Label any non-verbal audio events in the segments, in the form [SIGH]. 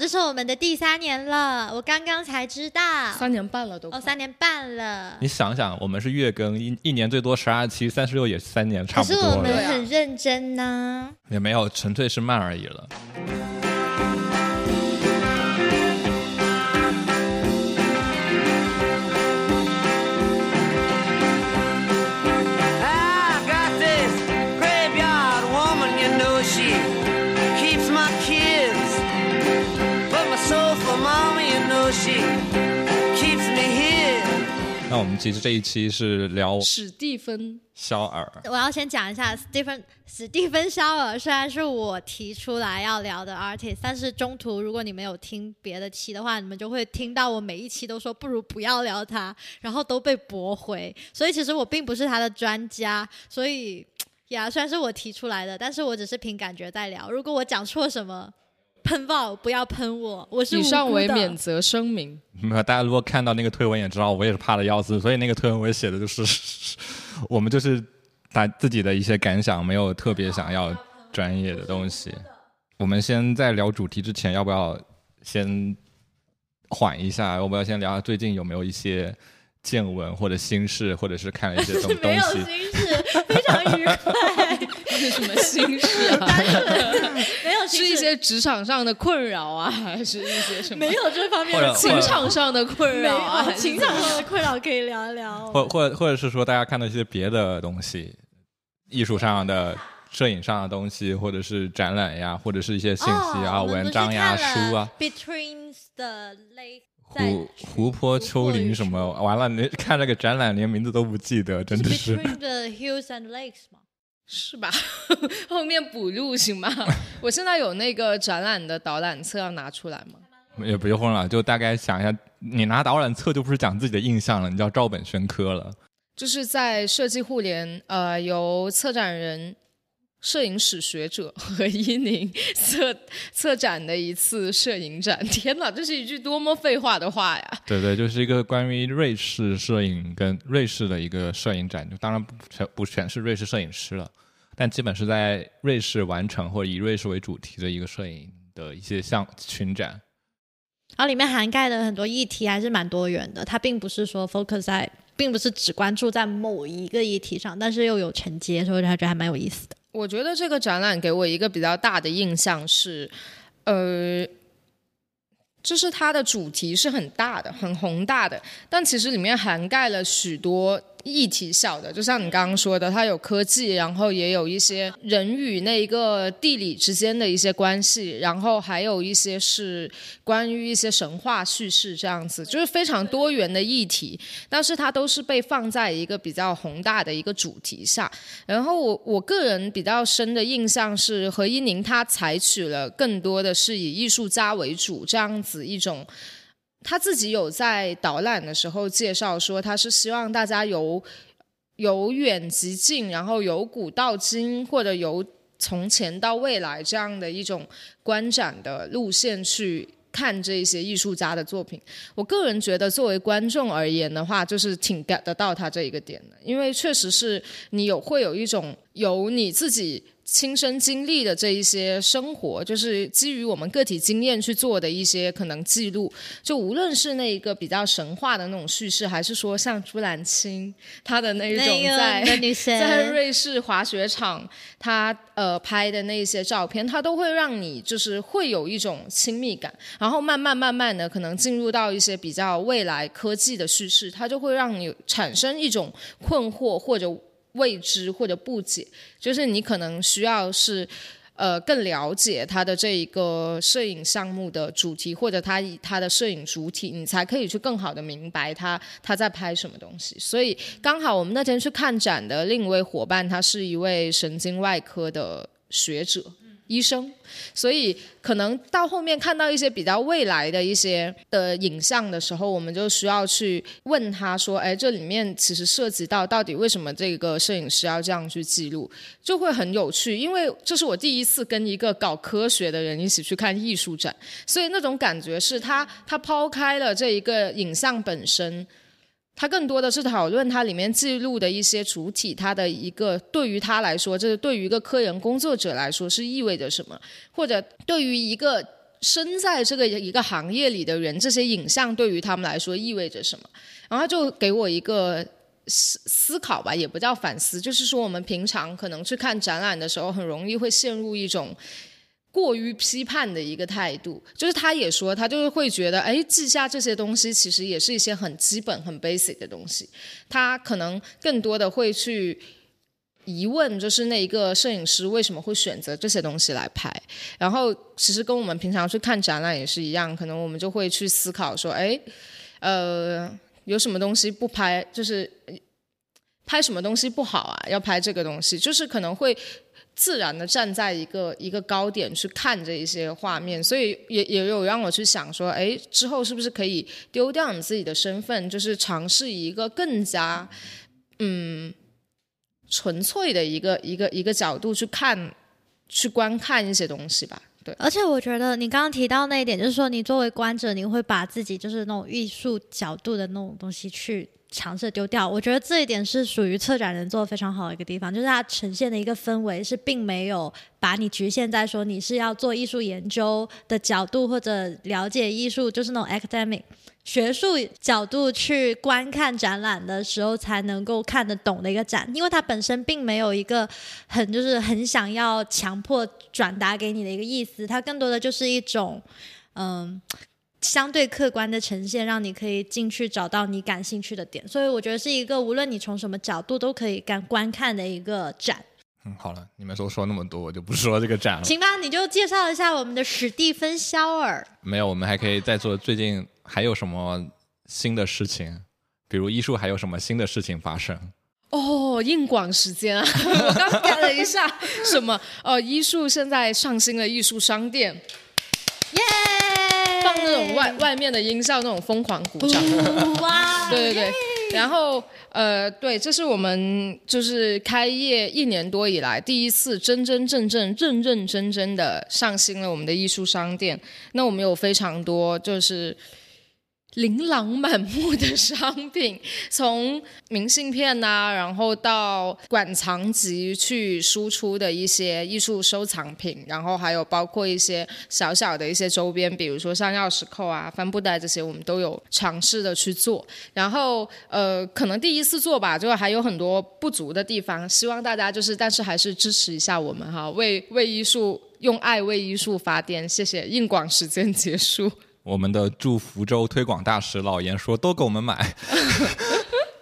这是我们的第三年了，我刚刚才知道，三年半了都哦，三年半了。你想想，我们是月更，一一年最多十二期，三十六也是三年，差不多可是我们很认真呢。也没有，纯粹是慢而已了。其实这一期是聊史蒂芬，肖尔，我要先讲一下史蒂芬史蒂芬肖尔，虽然是我提出来要聊的 artist，但是中途如果你们有听别的期的话，你们就会听到我每一期都说不如不要聊他，然后都被驳回。所以其实我并不是他的专家，所以 [TSK] 呀，虽然是我提出来的，但是我只是凭感觉在聊。如果我讲错什么，喷爆不要喷我，我是以上为免责声明。没有大家如果看到那个推文也知道，我也是怕的要死，所以那个推文我也写的就是 [LAUGHS] 我们就是把自己的一些感想，没有特别想要专业的东西。我们先在聊主题之前，要不要先缓一下？要不要先聊下最近有没有一些见闻或者心事，或者是看了一些东 [LAUGHS] 东没有西？心事，非常愉快，是什么心事啊？[LAUGHS] 没有是一些职场上的困扰啊，[LAUGHS] 还是一些什么？没有这方面情场上的困扰啊？情场上的困扰可以聊一聊。或 [LAUGHS] 或或者是说大家看到一些别的东西，艺术上的、摄影上的东西，或者是展览呀，或者是一些信息啊、哦、文章呀、书啊。，Between the Lake 湖湖泊丘陵什么，完了，你看那个展览连名字都不记得，真的是。Between the Hills and Lakes 吗？是吧？[LAUGHS] 后面补录行吗？我现在有那个展览的导览册要拿出来吗？也不用了，就大概想一下，你拿导览册就不是讲自己的印象了，你叫照本宣科了。就是在设计互联，呃，由策展人、摄影史学者和伊宁策策展的一次摄影展。[LAUGHS] 天哪，这是一句多么废话的话呀！对对，就是一个关于瑞士摄影跟瑞士的一个摄影展，就当然不全不全是瑞士摄影师了，但基本是在瑞士完成或者以瑞士为主题的一个摄影的一些项群展。然后里面涵盖的很多议题还是蛮多元的，它并不是说 focus 在，并不是只关注在某一个议题上，但是又有承接，所以我觉得还蛮有意思的。我觉得这个展览给我一个比较大的印象是，呃，就是它的主题是很大的、很宏大的，但其实里面涵盖了许多议题小的，就像你刚刚说的，它有科技，然后也有一些人与那一个地理之间的一些关系，然后还有一些是关于一些神话叙事这样子，就是非常多元的议题，但是它都是被放在一个比较宏大的一个主题下。然后我我个人比较深的印象是，何一宁他采取了更多的是以艺术家为主这样子一种。他自己有在导览的时候介绍说，他是希望大家由由远及近，然后由古到今，或者由从前到未来这样的一种观展的路线去看这些艺术家的作品。我个人觉得，作为观众而言的话，就是挺 get 得到他这一个点的，因为确实是你有会有一种由你自己。亲身经历的这一些生活，就是基于我们个体经验去做的一些可能记录。就无论是那一个比较神话的那种叙事，还是说像朱兰青她的那一种在 [LAUGHS] 在瑞士滑雪场她呃拍的那些照片，它都会让你就是会有一种亲密感。然后慢慢慢慢的，可能进入到一些比较未来科技的叙事，它就会让你产生一种困惑或者。未知或者不解，就是你可能需要是，呃，更了解他的这一个摄影项目的主题，或者他以他的摄影主体，你才可以去更好的明白他他在拍什么东西。所以刚好我们那天去看展的另一位伙伴，他是一位神经外科的学者。医生，所以可能到后面看到一些比较未来的一些的影像的时候，我们就需要去问他说：“哎，这里面其实涉及到到底为什么这个摄影师要这样去记录，就会很有趣。因为这是我第一次跟一个搞科学的人一起去看艺术展，所以那种感觉是他他抛开了这一个影像本身。”它更多的是讨论它里面记录的一些主体，它的一个对于他来说，这是对于一个科研工作者来说是意味着什么，或者对于一个身在这个一个行业里的人，这些影像对于他们来说意味着什么？然后就给我一个思思考吧，也不叫反思，就是说我们平常可能去看展览的时候，很容易会陷入一种。过于批判的一个态度，就是他也说，他就是会觉得，哎，记下这些东西其实也是一些很基本、很 basic 的东西。他可能更多的会去疑问，就是那一个摄影师为什么会选择这些东西来拍。然后，其实跟我们平常去看展览也是一样，可能我们就会去思考说，哎，呃，有什么东西不拍，就是拍什么东西不好啊？要拍这个东西，就是可能会。自然的站在一个一个高点去看这一些画面，所以也也有让我去想说，哎，之后是不是可以丢掉你自己的身份，就是尝试一个更加嗯纯粹的一个一个一个角度去看，去观看一些东西吧。对，而且我觉得你刚刚提到那一点，就是说你作为观者，你会把自己就是那种艺术角度的那种东西去。尝试丢掉，我觉得这一点是属于策展人做的非常好的一个地方，就是它呈现的一个氛围是并没有把你局限在说你是要做艺术研究的角度或者了解艺术，就是那种 academic 学术角度去观看展览的时候才能够看得懂的一个展，因为它本身并没有一个很就是很想要强迫转达给你的一个意思，它更多的就是一种嗯。相对客观的呈现，让你可以进去找到你感兴趣的点，所以我觉得是一个无论你从什么角度都可以干观看的一个展。嗯，好了，你们都说那么多，我就不说这个展了。行吧，你就介绍一下我们的史蒂芬肖尔。没有，我们还可以再做最近还有什么新的事情，比如艺术还有什么新的事情发生？哦，硬广时间啊！[LAUGHS] 我刚看了一下，什么？哦，艺术现在上新了艺术商店，[LAUGHS] 耶！放那种外外面的音效，那种疯狂鼓掌。哇！[LAUGHS] 对对对，然后呃，对，这是我们就是开业一年多以来第一次真真正正、认认真真的上新了我们的艺术商店。那我们有非常多就是。琳琅满目的商品，[LAUGHS] 从明信片呐，然后到馆藏级去输出的一些艺术收藏品，然后还有包括一些小小的一些周边，比如说像钥匙扣啊、帆布袋这些，我们都有尝试的去做。然后呃，可能第一次做吧，就还有很多不足的地方，希望大家就是，但是还是支持一下我们哈，为为艺术用爱为艺术发电，谢谢。硬广时间结束。我们的驻福州推广大使老严说：“都给我们买。[LAUGHS] ”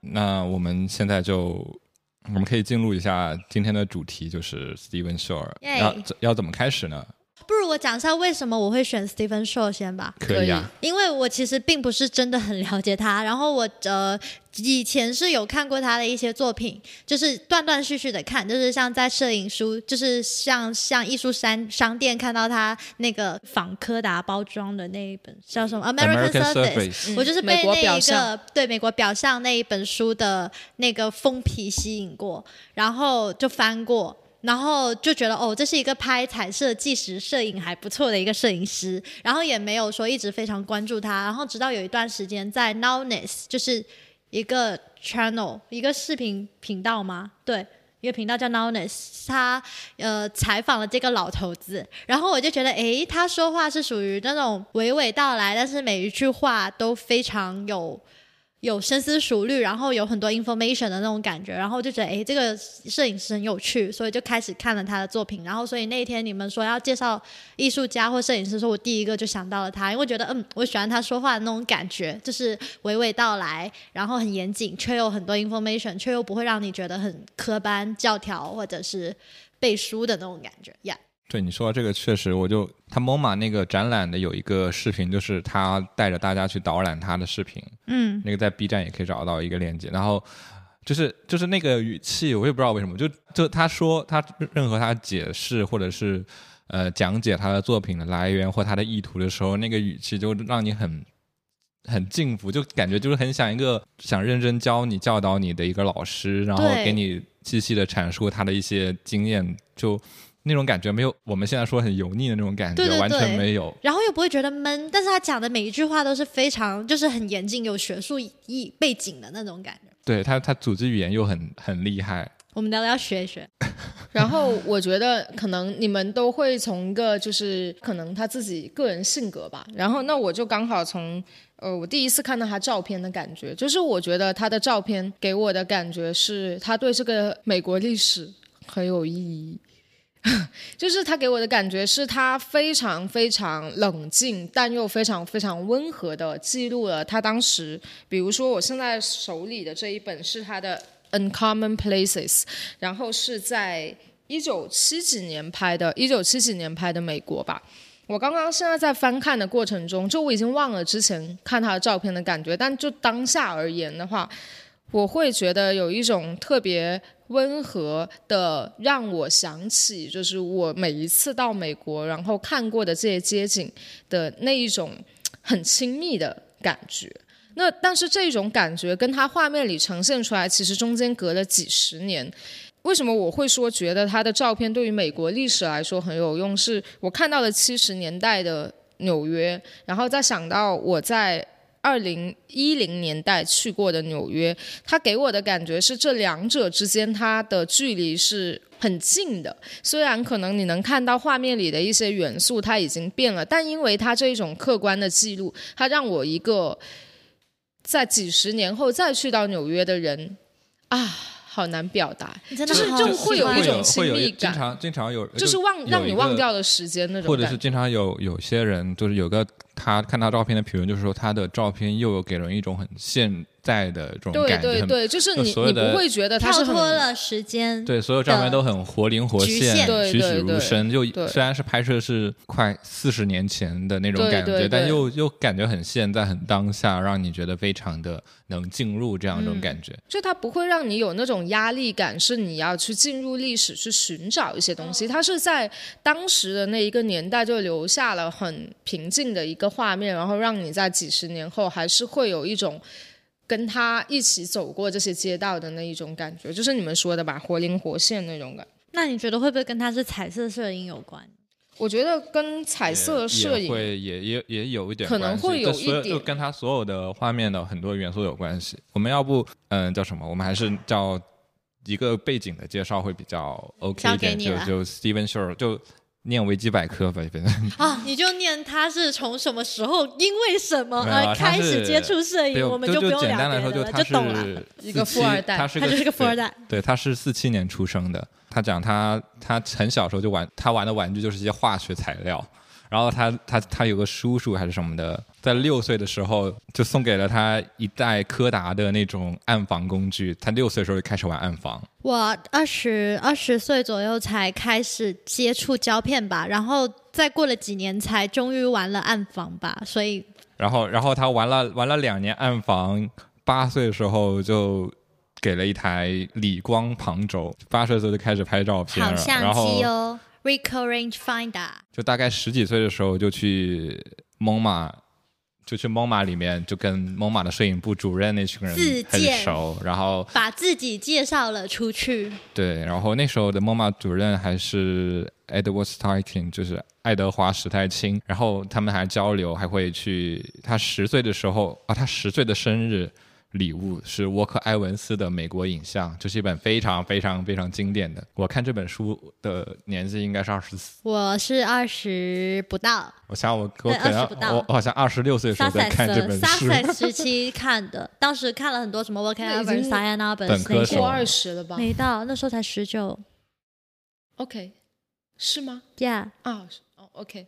那我们现在就，我们可以进入一下今天的主题，就是 Steven Shore。要要怎么开始呢？我讲一下为什么我会选 Stephen Shore 先吧。可以啊，因为我其实并不是真的很了解他，然后我呃。以前是有看过他的一些作品，就是断断续续的看，就是像在摄影书，就是像像艺术商商店看到他那个仿柯达包装的那一本叫什么？American Surface，我就是被那一个对美国表象那一本书的那个封皮吸引过，然后就翻过，然后就觉得哦，这是一个拍彩色纪实摄影还不错的一个摄影师，然后也没有说一直非常关注他，然后直到有一段时间在 Nowness 就是。一个 channel，一个视频频道吗？对，一个频道叫 Nowness，他呃采访了这个老头子，然后我就觉得，诶，他说话是属于那种娓娓道来，但是每一句话都非常有。有深思熟虑，然后有很多 information 的那种感觉，然后就觉得哎，这个摄影师很有趣，所以就开始看了他的作品。然后，所以那一天你们说要介绍艺术家或摄影师，说我第一个就想到了他，因为觉得嗯，我喜欢他说话的那种感觉，就是娓娓道来，然后很严谨，却有很多 information，却又不会让你觉得很科班教条或者是背书的那种感觉呀。对你说这个确实，我就他 MoMA 那个展览的有一个视频，就是他带着大家去导览他的视频，嗯，那个在 B 站也可以找到一个链接。然后就是就是那个语气，我也不知道为什么，就就他说他任何他解释或者是呃讲解他的作品的来源或他的意图的时候，那个语气就让你很很敬服，就感觉就是很想一个想认真教你教导你的一个老师，然后给你细细的阐述他的一些经验，就。那种感觉没有我们现在说很油腻的那种感觉，完全没有。然后又不会觉得闷，但是他讲的每一句话都是非常就是很严谨、有学术意背景的那种感觉。对他，他组织语言又很很厉害。我们聊聊学一学。然后我觉得可能你们都会从一个就是可能他自己个人性格吧，然后那我就刚好从呃我第一次看到他照片的感觉，就是我觉得他的照片给我的感觉是他对这个美国历史很有意义。[LAUGHS] 就是他给我的感觉是他非常非常冷静，但又非常非常温和的记录了他当时，比如说我现在手里的这一本是他的《Uncommon Places》，然后是在一九七几年拍的，一九七几年拍的美国吧。我刚刚现在在翻看的过程中，就我已经忘了之前看他的照片的感觉，但就当下而言的话，我会觉得有一种特别温和的，让我想起就是我每一次到美国，然后看过的这些街景的那一种很亲密的感觉。那但是这种感觉跟他画面里呈现出来，其实中间隔了几十年。为什么我会说觉得他的照片对于美国历史来说很有用？是我看到了七十年代的纽约，然后再想到我在二零一零年代去过的纽约，它给我的感觉是这两者之间它的距离是很近的。虽然可能你能看到画面里的一些元素它已经变了，但因为它这一种客观的记录，它让我一个在几十年后再去到纽约的人啊。好难表达，就是就会有一种亲密感，经常经常有就是忘让你忘掉的时间那种或者。是经常有有些人就是有个他看他照片的评论，就是说他的照片又有给人一种很现在的这种感觉，对对对，就是你你就所有的不会觉得它跳是很脱了时间，对，所有照片都很活灵活现、栩栩如生。就虽然是拍摄是快四十年前的那种感觉，对对但又又感觉很现在、很当下，让你觉得非常的能进入这样一种感觉。就它不会让你有那种压力感，是你要去进入历史去寻找一些东西。它是在当时的那一个年代就留下了很平静的一个画面，然后让你在几十年后还是会有一种跟他一起走过这些街道的那一种感觉，就是你们说的吧，活灵活现那种感觉。那你觉得会不会跟他是彩色摄影有关？我觉得跟彩色摄影也会也也也有一点可能会有一点就跟他所有的画面的很多元素有关系。我们要不嗯叫什么？我们还是叫一个背景的介绍会比较 OK 一点，就就 Steven Shore 就念维基百科吧，反正。啊，你就念他是从什么时候，因为什么而开始接触摄影，我们就不用简单来说，聊了，他就懂了。是一个富二代他是他就是个富二代，对，他是四七年出生的。他讲他他很小时候就玩，他玩的玩具就是一些化学材料。然后他他他有个叔叔还是什么的，在六岁的时候就送给了他一袋柯达的那种暗房工具。他六岁的时候就开始玩暗房。我二十二十岁左右才开始接触胶片吧，然后再过了几年才终于玩了暗房吧，所以然后然后他玩了玩了两年暗房，八岁的时候就。给了一台理光旁轴，八岁的时候就开始拍照片了，好相然后机哦，Ricoh Rangefinder。就大概十几岁的时候就去蒙马，就去蒙马里面就跟蒙马的摄影部主任那群人很自荐熟，然后把自己介绍了出去，对，然后那时候的蒙马主任还是 Edward Steichen，就是爱德华史泰清，然后他们还交流，还会去他十岁的时候啊，他十岁的生日。礼物是沃克·埃文斯的《美国影像》，这是一本非常非常非常经典的。我看这本书的年纪应该是二十四，我是二十不到，我想我我对可能20不到。我我好像二十六岁的时候在看这本书，Sussex 时期看的，当时看了很多什么 Walker 那已 Evans、经 Diane Arbus 本科那些。时候过二十了吧？没到，那时候才十九？OK，是吗？，Yeah，啊，是哦，OK，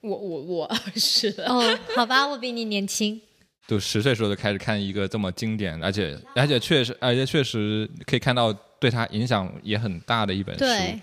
我我我二十了。哦，好吧，我比你年轻，就十岁时候就开始看一个这么经典，而且而且确实而且确实可以看到对他影响也很大的一本书。对，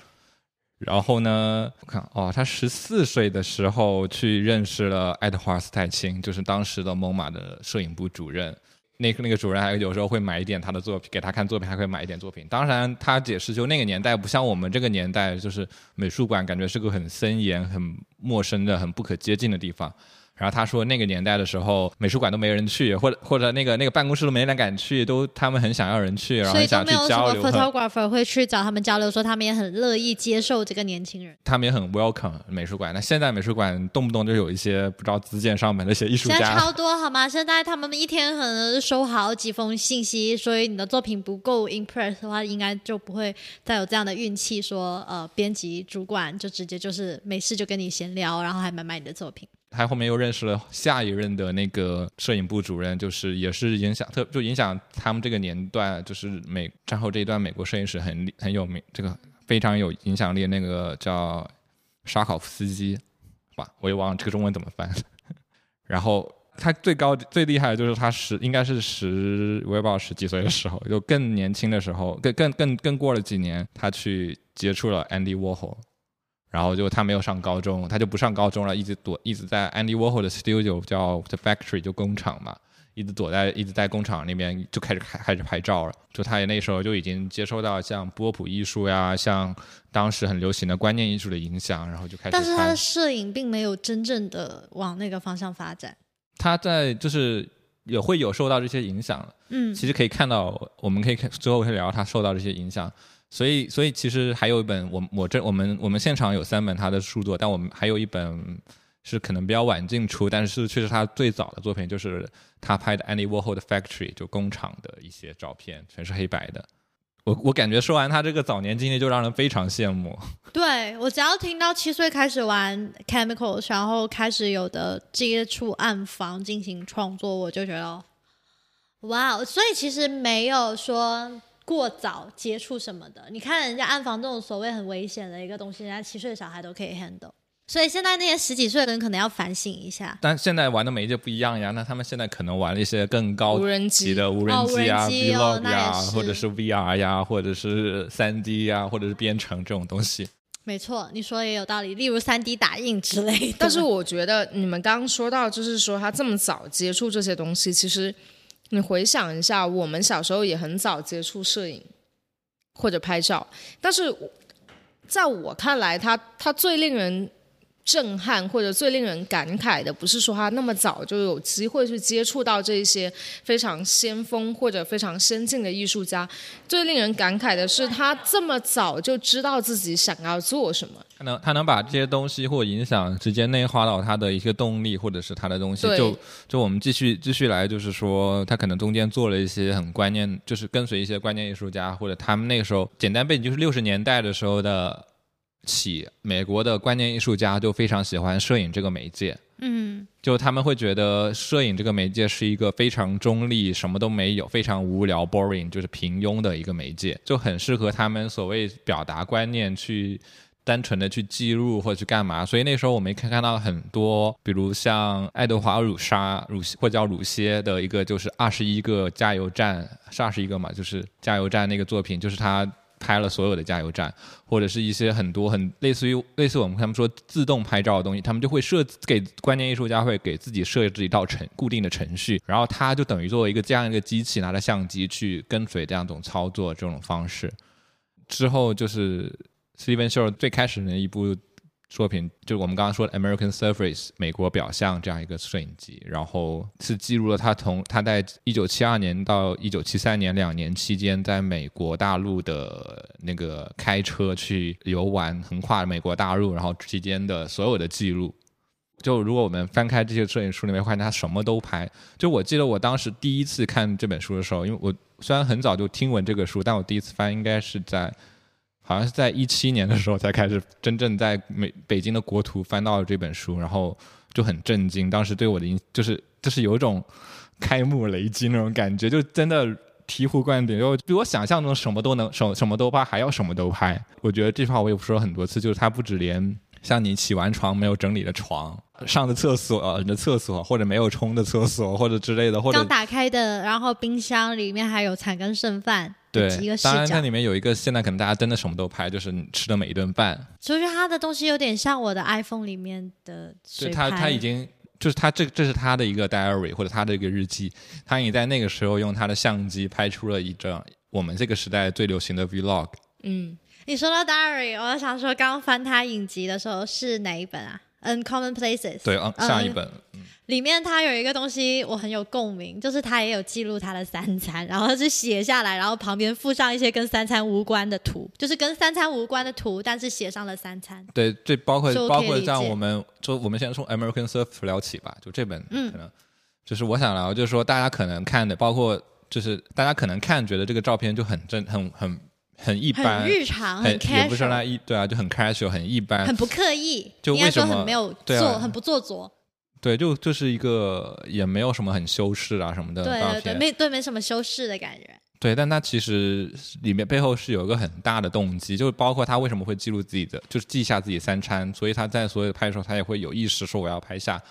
然后呢，我看哦，他十四岁的时候去认识了爱德华斯泰钦，就是当时的蒙马的摄影部主任。那个那个主任还有时候会买一点他的作品给他看作品，还会买一点作品。当然，他解释就那个年代不像我们这个年代，就是美术馆感觉是个很森严、很陌生的、很不可接近的地方。然后他说那个年代的时候，美术馆都没人去，或者或者那个那个办公室都没人敢去，都他们很想要人去，然后想去交流。photographer 会去找他们交流，说他们也很乐意接受这个年轻人。他们也很 welcome 美术馆。那现在美术馆动不动就有一些不知道自荐上门的一些艺术家现在家，超多好吗？现在他们一天可能收好几封信息，所以你的作品不够 impress 的话，应该就不会再有这样的运气说，呃，编辑主管就直接就是没事就跟你闲聊，然后还买买你的作品。他后面又认识了下一任的那个摄影部主任，就是也是影响特就影响他们这个年段，就是美战后这一段美国摄影师很很有名，这个非常有影响力那个叫沙考夫斯基，是吧？我也忘了这个中文怎么翻。[LAUGHS] 然后他最高最厉害的就是他十应该是十我也不知道十几岁的时候，就更年轻的时候，更更更更过了几年，他去接触了 Andy Warhol。然后就他没有上高中，他就不上高中了，一直躲，一直在 Andy Warhol 的 studio 叫 The Factory，就工厂嘛，一直躲在，一直在工厂那边就开始开开始拍照了。就他也那时候就已经接受到像波普艺术呀，像当时很流行的观念艺术的影响，然后就开始但是他的。摄影并没有真正的往那个方向发展。他在就是也会有受到这些影响，嗯，其实可以看到，我们可以看之后会聊他受到这些影响。所以，所以其实还有一本，我我这我们我们现场有三本他的著作，但我们还有一本是可能比较晚进出，但是却是他最早的作品，就是他拍的 Andy Warhol 的 Factory，就工厂的一些照片，全是黑白的。我我感觉说完他这个早年经历，就让人非常羡慕。[LAUGHS] 对我只要听到七岁开始玩 chemicals，然后开始有的接触暗房进行创作，我就觉得哇哦，所以其实没有说过早接触什么的。你看人家暗房这种所谓很危险的一个东西，人家七岁的小孩都可以 handle。所以现在那些十几岁的人可能要反省一下。但现在玩的媒介不一样呀，那他们现在可能玩了一些更高级的无人哦机啊、机哦 vlog 那也呀，是或者是 VR 呀，或者是三 D 呀，或者是编程这种东西。没错，你说的也有道理，例如三 D 打印之类的。但是我觉得你们刚刚说到，就是说他这么早接触这些东西，其实你回想一下，我们小时候也很早接触摄影或者拍照，但是在我看来，他他最令人震撼或者最令人感慨的，不是说他那么早就有机会去接触到这一些非常先锋或者非常先进的艺术家，最令人感慨的是他这么早就知道自己想要做什么。他能他能把这些东西或影响直接内化到他的一个动力，或者是他的东西。就就我们继续继续来，就是说他可能中间做了一些很关键，就是跟随一些关键艺术家，或者他们那个时候简单背景就是六十年代的时候的起，美国的观念艺术家就非常喜欢摄影这个媒介。嗯，就他们会觉得摄影这个媒介是一个非常中立、什么都没有、非常无聊、boring，就是平庸的一个媒介，就很适合他们所谓表达观念去。单纯的去记录或者去干嘛，所以那时候我们可以看到很多，比如像爱德华鲁沙鲁或叫鲁歇的一个就是二十一个加油站，是二十一个嘛，就是加油站那个作品，就是他拍了所有的加油站，或者是一些很多很类似于类似我们他们说自动拍照的东西，他们就会设给观念艺术家会给自己设置一道程固定的程序，然后他就等于作为一个这样一个机器，拿着相机去跟随这样一种操作这种方式。之后就是 Steven s h o w 最开始的一部作品，就是我们刚刚说的《American Surface》美国表象这样一个摄影集，然后是记录了他从他在一九七二年到一九七三年两年期间，在美国大陆的那个开车去游玩，横跨美国大陆，然后期间的所有的记录。就如果我们翻开这些摄影书里面，发现他什么都拍。就我记得我当时第一次看这本书的时候，因为我虽然很早就听闻这个书，但我第一次翻应该是在。好像是在一七年的时候才开始真正在美北京的国图翻到了这本书，然后就很震惊。当时对我的影就是就是有一种开幕雷击那种感觉，就真的醍醐灌顶，就比我想象中什么都能什什么都拍，还要什么都拍。我觉得这句话我也说了很多次，就是他不止连像你起完床没有整理的床、上的厕所、你的厕所或者没有冲的厕所或者之类的，或者刚打开的，然后冰箱里面还有残羹剩饭对几个，视当然它，里面有一个现在可能大家真的什么都拍，就是你吃的每一顿饭。所以说它的东西有点像我的 iPhone 里面的水拍。对他，他已经就是他这这是他的一个 diary 或者他的一个日记，他已经在那个时候用他的相机拍出了一张我们这个时代最流行的 vlog。嗯，你说到 Diary，我想说，刚刚翻他影集的时候是哪一本啊？Uncommon Places。对，嗯，嗯下一本，里面它有一个东西我很有共鸣，就是他也有记录他的三餐，然后是写下来，然后旁边附上一些跟三餐无关的图，就是跟三餐无关的图，但是写上了三餐。对，这包括包括像我们就我们先从 American Surf 聊起吧，就这本嗯可能、就是我想聊，就是说大家可能看的，包括就是大家可能看觉得这个照片就很正很很很一般，很日常，很很也不是那 casual，一对啊，就很 casual 很一般很，不刻意，就为什么很没有做，很不做作。对，就就是一个也没有什么很修饰啊什么的对对对，没对没什么修饰的感觉。对，但他其实里面背后是有一个很大的动机，就是包括他为什么会记录自己的，就是记下自己三餐，所以他在所有拍的时候，他也会有意识说我要拍下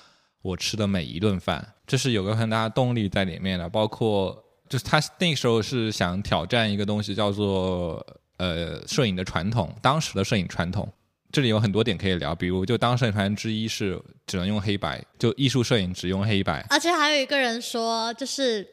我吃的每一顿饭，这是有个很大的动力在里面的。包括就是他那时候是想挑战一个东西，叫做呃摄影的传统，当时的摄影传统。这里有很多点可以聊，比如就当摄影传之一是只能用黑白，就艺术摄影只用黑白，而且还有一个人说，就是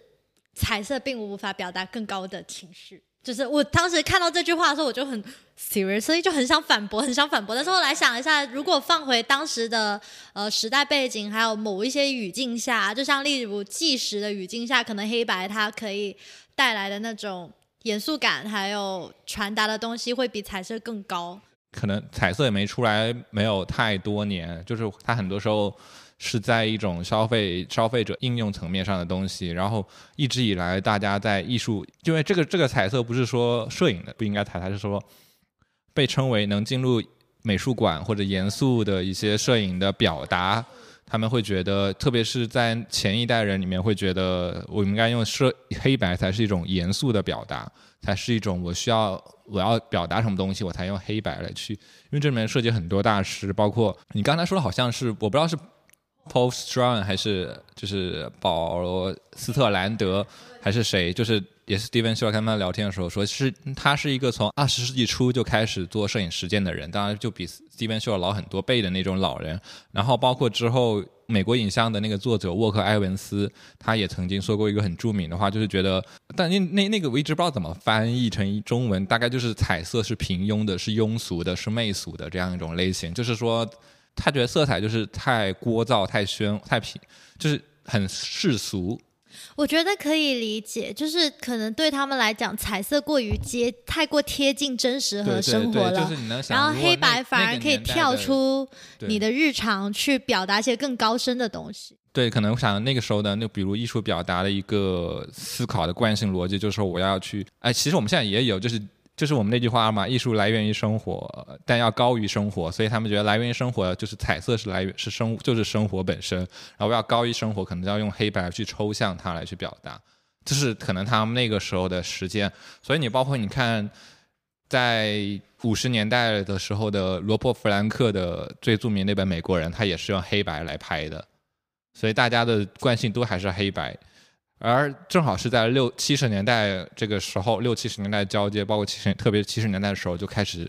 彩色并无法表达更高的情绪。就是我当时看到这句话的时候，我就很 serious，所以就很想反驳，很想反驳。但是后来想一下，如果放回当时的呃时代背景，还有某一些语境下，就像例如纪实的语境下，可能黑白它可以带来的那种严肃感，还有传达的东西会比彩色更高。可能彩色也没出来没有太多年，就是它很多时候是在一种消费消费者应用层面上的东西，然后一直以来大家在艺术，因为这个这个彩色不是说摄影的不应该彩，它是说被称为能进入美术馆或者严肃的一些摄影的表达。他们会觉得，特别是在前一代人里面，会觉得我们应该用摄黑白才是一种严肃的表达，才是一种我需要我要表达什么东西，我才用黑白来去。因为这里面涉及很多大师，包括你刚才说的好像是我不知道是 Paul Strand 还是就是保罗斯特兰德还是谁，就是也是 Steven s h a w 跟他聊天的时候说，是他是一个从二十世纪初就开始做摄影实践的人，当然就比 Steven s h a w 老很多倍的那种老人。然后包括之后美国影像的那个作者沃克埃文斯，他也曾经说过一个很著名的话，就是觉得，但那那那个我一直不知道怎么翻译成中文，大概就是彩色是平庸的，是庸俗的，是媚俗的这样一种类型，就是说他觉得色彩就是太聒噪、太喧、太平，就是很世俗。我觉得可以理解，就是可能对他们来讲，彩色过于接太过贴近真实和对对对，生活了。就是你能想，然后黑白反而可以跳出你的日常，去表达一些更高深的东西。对，可能我想那个时候的那，比如艺术表达的一个思考的惯性逻辑，就是说我要去，哎，其实我们现在也有，就是就是我们那句话嘛，艺术来源于生活，但要高于生活，所以他们觉得来源于生活就是彩色是来源是生就是生活本身，然后要高于生活，可能要用黑白去抽象它来去表达，这是可能他们那个时候的时间，所以你包括你看。在五十年代的时候的罗伯·弗兰克的最著名那本《美国人》，他也是用黑白来拍的，所以大家的惯性都还是黑白。而正好是在六七十年代这个时候，六七十年代交接，包括七十特别七十年代的时候，就开始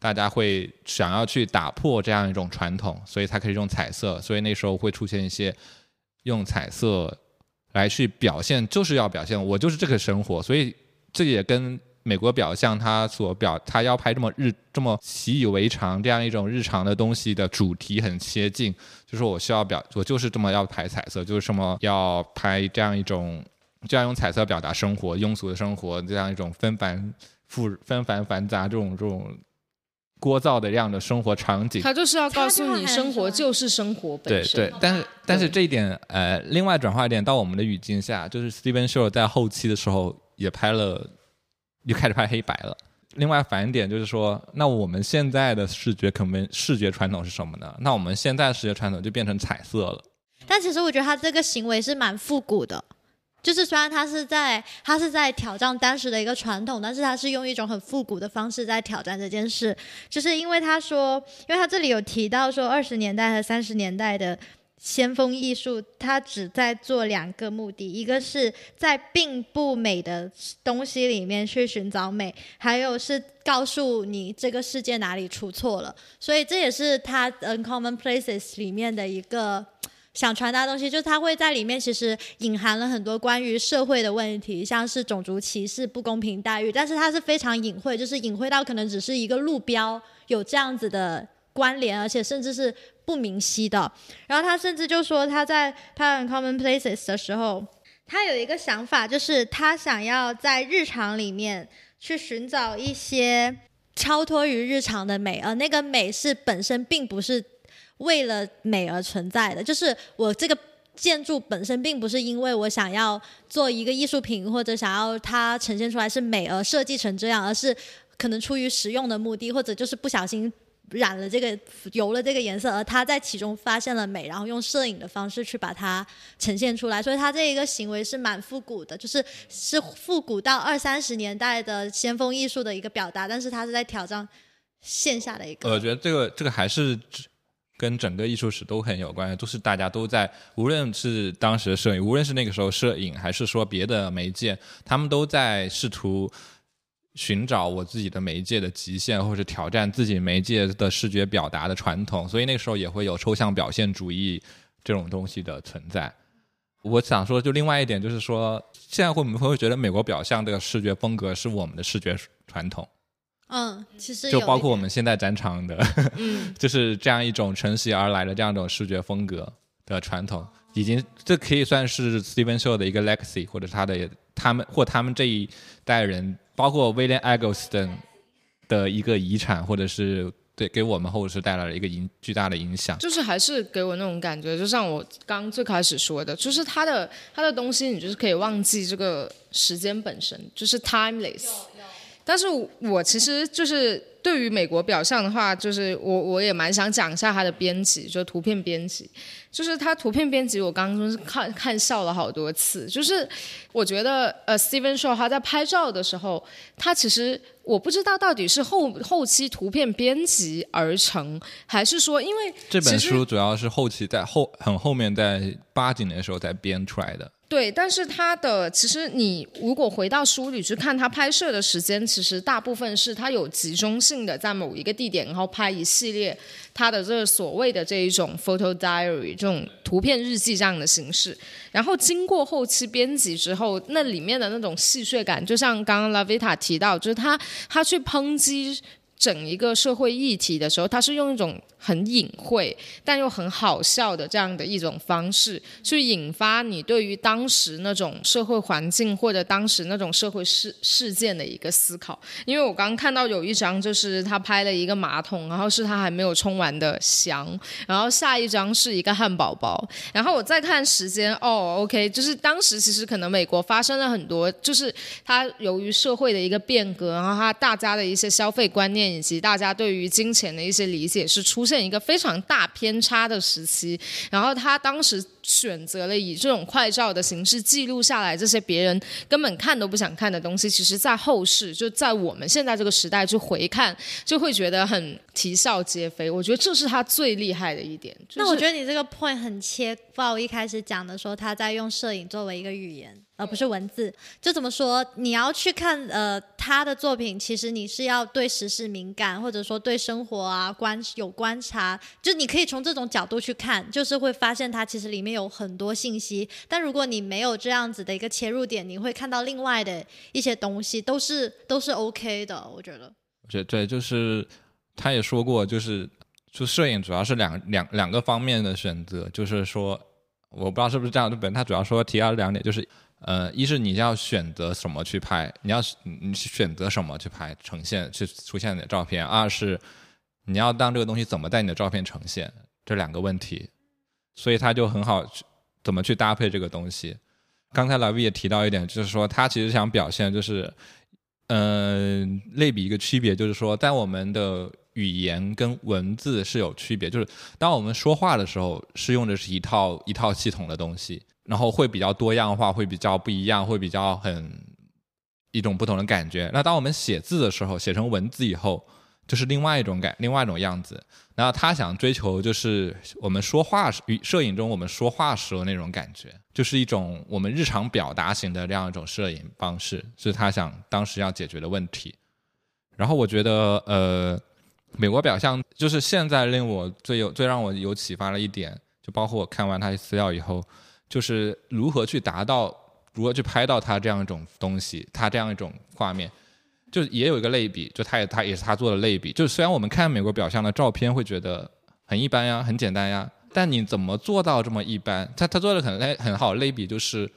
大家会想要去打破这样一种传统，所以才可以用彩色。所以那时候会出现一些用彩色来去表现，就是要表现我就是这个生活。所以这也跟美国表象他所表他要拍这么日这么习以为常这样一种日常的东西的主题很接近，就是我需要表我就是这么要拍彩色，就是什么要拍这样一种就要用彩色表达生活庸俗的生活这样一种纷繁复纷繁繁杂这种这种聒噪的这样的生活场景。他就是要告诉你，生活就是生活本身。对，但是但是这一点，呃，另外转化一点到我们的语境下，就是 Steven s h o w 在后期的时候也拍了，就开始拍黑白了。另外反一点就是说，那我们现在的视觉可能视觉传统是什么呢？那我们现在的视觉传统就变成彩色了。但其实我觉得他这个行为是蛮复古的，就是虽然他是在他是在挑战当时的一个传统，但是他是用一种很复古的方式在挑战这件事，就是因为他说，因为他这里有提到说二十年代和三十年代的。先锋艺术，它只在做两个目的，一个是在并不美的东西里面去寻找美，还有是告诉你这个世界哪里出错了。所以这也是他《Uncommon Places》里面的一个 [TSK] 想传达的东西，就是他会在里面其实隐含了很多关于社会的问题，像是种族歧视、不公平待遇，但是它是非常隐晦，就是隐晦到可能只是一个路标有这样子的关联，而且甚至是不明晰的。然后他甚至就说他在拍《Common Places》的时候，他有一个想法，就是他想要在日常里面去寻找一些超脱于日常的美，而那个美是本身并不是为了美而存在的，就是我这个。建筑本身并不是因为我想要做一个艺术品或者想要它呈现出来是美而设计成这样，而是可能出于实用的目的，或者就是不小心染了这个油了这个颜色，而他在其中发现了美，然后用摄影的方式去把它呈现出来。所以他这一个行为是蛮复古的，就是是复古到二三十年代的先锋艺术的一个表达，但是他是在挑战线下的一个。我觉得这个这个还是跟整个艺术史都很有关系，都是大家都在，无论是当时的摄影，无论是那个时候摄影，还是说别的媒介，他们都在试图寻找我自己的媒介的极限，或者挑战自己媒介的视觉表达的传统。所以那个时候也会有抽象表现主义这种东西的存在。我想说，就另外一点就是说，现在会我们会觉得美国表象这个视觉风格是我们的视觉传统。嗯，其实就包括我们现在展场的，嗯 [LAUGHS] 就是这样一种承袭而来的这样一种视觉风格的传统，已经这可以算是 Steven Shaw 的一个 legacy，或者他的他们或他们这一代人，包括 William Eggleston 的一个遗产，或者是对给我们后世带来了一个影巨大的影响。就是还是给我那种感觉，就像我刚最开始说的，就是它的它的东西，你就是可以忘记这个时间本身，就是 timeless。但是我其实就是对于美国表象的话，就是我我也蛮想讲一下它的编辑，就图片编辑，就是他图片编辑，我刚刚是看看笑了好多次，就是我觉得呃，Steven Shaw 他在拍照的时候，他其实我不知道到底是后后期图片编辑而成，还是说因为这本书主要是后期在后很后面在八几年的时候才编出来的。对，但是他的其实你如果回到书里去看他拍摄的时间，其实大部分是他有集中性的在某一个地点，然后拍一系列他的这个所谓的这一种 photo diary 这种图片日记这样的形式，然后经过后期编辑之后，那里面的那种戏谑感，就像刚刚 Lavita 提到，就是他他去抨击。整一个社会议题的时候，他是用一种很隐晦但又很好笑的这样的一种方式，去引发你对于当时那种社会环境或者当时那种社会事事件的一个思考。因为我刚刚看到有一张，就是他拍了一个马桶，然后是他还没有冲完的翔，然后下一张是一个汉堡包，然后我再看时间，哦，OK，就是当时其实可能美国发生了很多，就是它由于社会的一个变革，然后它大家的一些消费观念以及大家对于金钱的一些理解是出现一个非常大偏差的时期，然后他当时选择了以这种快照的形式记录下来这些别人根本看都不想看的东西，其实在后世就在我们现在这个时代去回看，就会觉得很啼笑皆非。我觉得这是他最厉害的一点。那我觉得你这个 point 很切到一开始讲的说他在用摄影作为一个语言，而不是文字。就怎么说，你要去看呃他的作品，其实你是要对时事敏感，或者说对生活啊观有观察，就你可以从这种角度去看，就是会发现它其实里面有很多信息。但如果你没有这样子的一个切入点，你会看到另外的一些东西，都是都是 OK 的，我觉得。我觉得对，就是他也说过，就是就摄影主要是两两两个方面的选择，就是说我不知道是不是这样，就本他主要说提到两点，就是呃，一是你要选择什么去拍，你要你选择什么去拍呈现去出现你的照片；二是你要当这个东西怎么在你的照片呈现，这两个问题，所以他就很好去怎么去搭配这个东西。刚才老魏也提到一点，就是说他其实想表现就是。嗯，类比一个区别，就是说，在我们的语言跟文字是有区别，就是当我们说话的时候，是用的是一套一套系统的东西，然后会比较多样化，会比较不一样，会比较很一种不同的感觉。那当我们写字的时候，写成文字以后，就是另外一种感，另外一种样子。然后他想追求就是我们说话时，与摄影中我们说话时候那种感觉，就是一种我们日常表达型的这样一种摄影方式，是他想当时要解决的问题。然后我觉得，呃，美国表象就是现在令我最有最让我有启发的一点，就包括我看完他的资料以后，就是如何去达到，如何去拍到他这样一种东西，他这样一种画面。就也有一个类比，就他也他也是他做的类比。就虽然我们看美国表象的照片会觉得很一般呀，很简单呀。但你怎么做到这么一般？他他做的很类很好类比，就是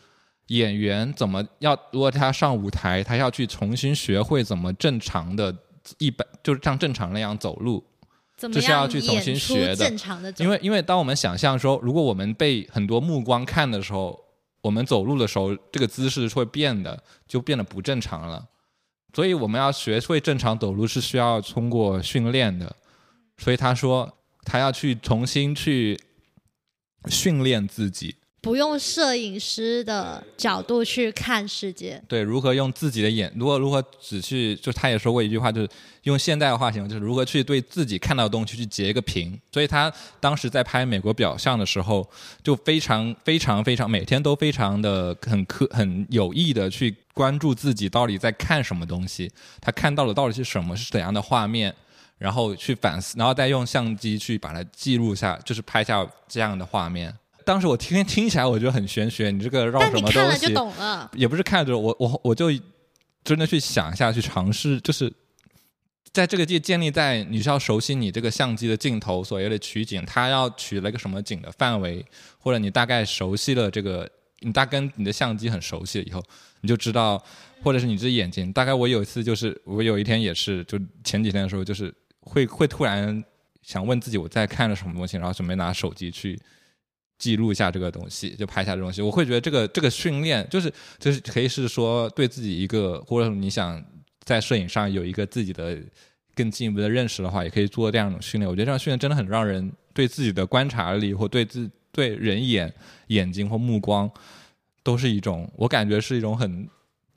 演员怎么要，如果他上舞台，他要去重新学会怎么正常的一般，就是像正常那样走路。怎么这是要样去重新学的正常的，因为因为当我们想象说，如果我们被很多目光看的时候，我们走路的时候，这个姿势是会变的，就变得不正常了。所以我们要学会正常走路是需要通过训练的。所以他说他要去重新去训练自己，不用摄影师的角度去看世界。对，如何用自己的眼，如果如何只去，就他也说过一句话，就是用现代化形容，就是如何去对自己看到的东西去截一个屏。所以他当时在拍美国表象的时候，就非常非常非常每天都非常的很刻很有意的去关注自己到底在看什么东西，他看到的到底是什么，是怎样的画面。然后去反思，然后再用相机去把它记录下，就是拍下这样的画面。当时我听听起来我觉得很玄学，你这个绕什么东西你看了就？懂了，也不是看着我，我我就真的去想一下，去尝试，就是在这个界建立在你需要熟悉你这个相机的镜头，所谓的取景，它要取了一个什么景的范围，或者你大概熟悉了这个，你大跟你的相机很熟悉了以后，你就知道，或者是你自己眼睛。大概我有一次就是，我有一天也是，就前几天的时候，就是会会突然想问自己我在看了什么东西，然后准备拿手机去记录一下这个东西，就拍下这东西。我会觉得这个这个训练就是就是可以是说对自己一个，或者你想在摄影上有一个自己的更进一步的认识的话，也可以做这样一种训练。我觉得这样训练真的很让人对自己的观察力或对自对人眼眼睛或目光都是一种，我感觉是一种很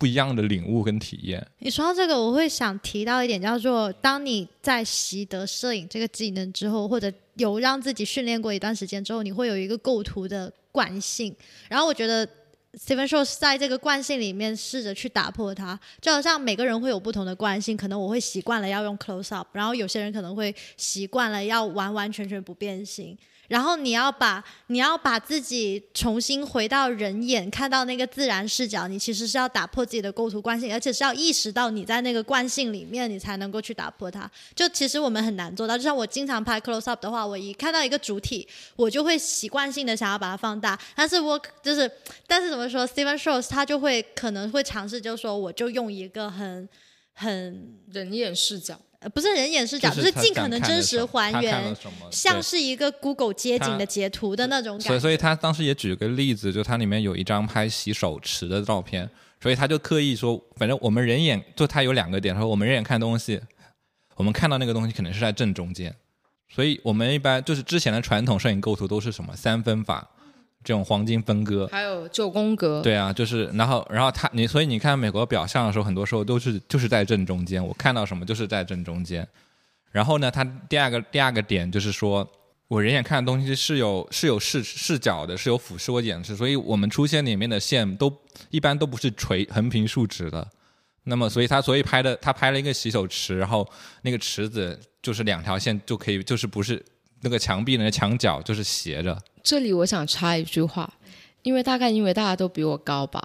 不一样的领悟跟体验。你说到这个，我会想提到一点，叫做当你在习得摄影这个技能之后，或者有让自己训练过一段时间之后，你会有一个构图的惯性。然后我觉得 Steven Shores 在这个惯性里面试着去打破它，就好像每个人会有不同的惯性，可能我会习惯了要用 close up，然后有些人可能会习惯了要完完全全不变形。然后你要把你要把自己重新回到人眼，看到那个自然视角，你其实是要打破自己的构图惯性，而且是要意识到你在那个惯性里面，你才能够去打破它。就其实我们很难做到，就像我经常拍 close up 的话，我一看到一个主体，我就会习惯性的想要把它放大，但是我就是，但是怎么说，Steven Shores 他就会可能会尝试，就是说我就用一个很很人眼视角，呃不是人眼视角，就就是尽可能真实还原像是一个 Google 街景的截图的那种感所以，觉。所以他当时也举个例子，就他里面有一张拍洗手池的照片，所以他就刻意说，反正我们人眼就他有两个点，说我们人眼看东西，我们看到那个东西可能是在正中间，所以我们一般就是之前的传统摄影构图都是什么三分法，这种黄金分割。还有九宫格，对啊，就是然后然后他你所以你看美国表象的时候，很多时候都是就是在正中间，我看到什么就是在正中间。然后呢，他第二个第二个点就是说，我人眼看的东西是有是有视视角的，是有俯视或仰视，所以我们出现里面的线都一般都不是垂横平竖直的。那么，所以他所以拍的他拍了一个洗手池，然后那个池子就是两条线就可以，就是不是那个墙壁的那墙角就是斜着。这里我想插一句话，因为大概因为大家都比我高吧，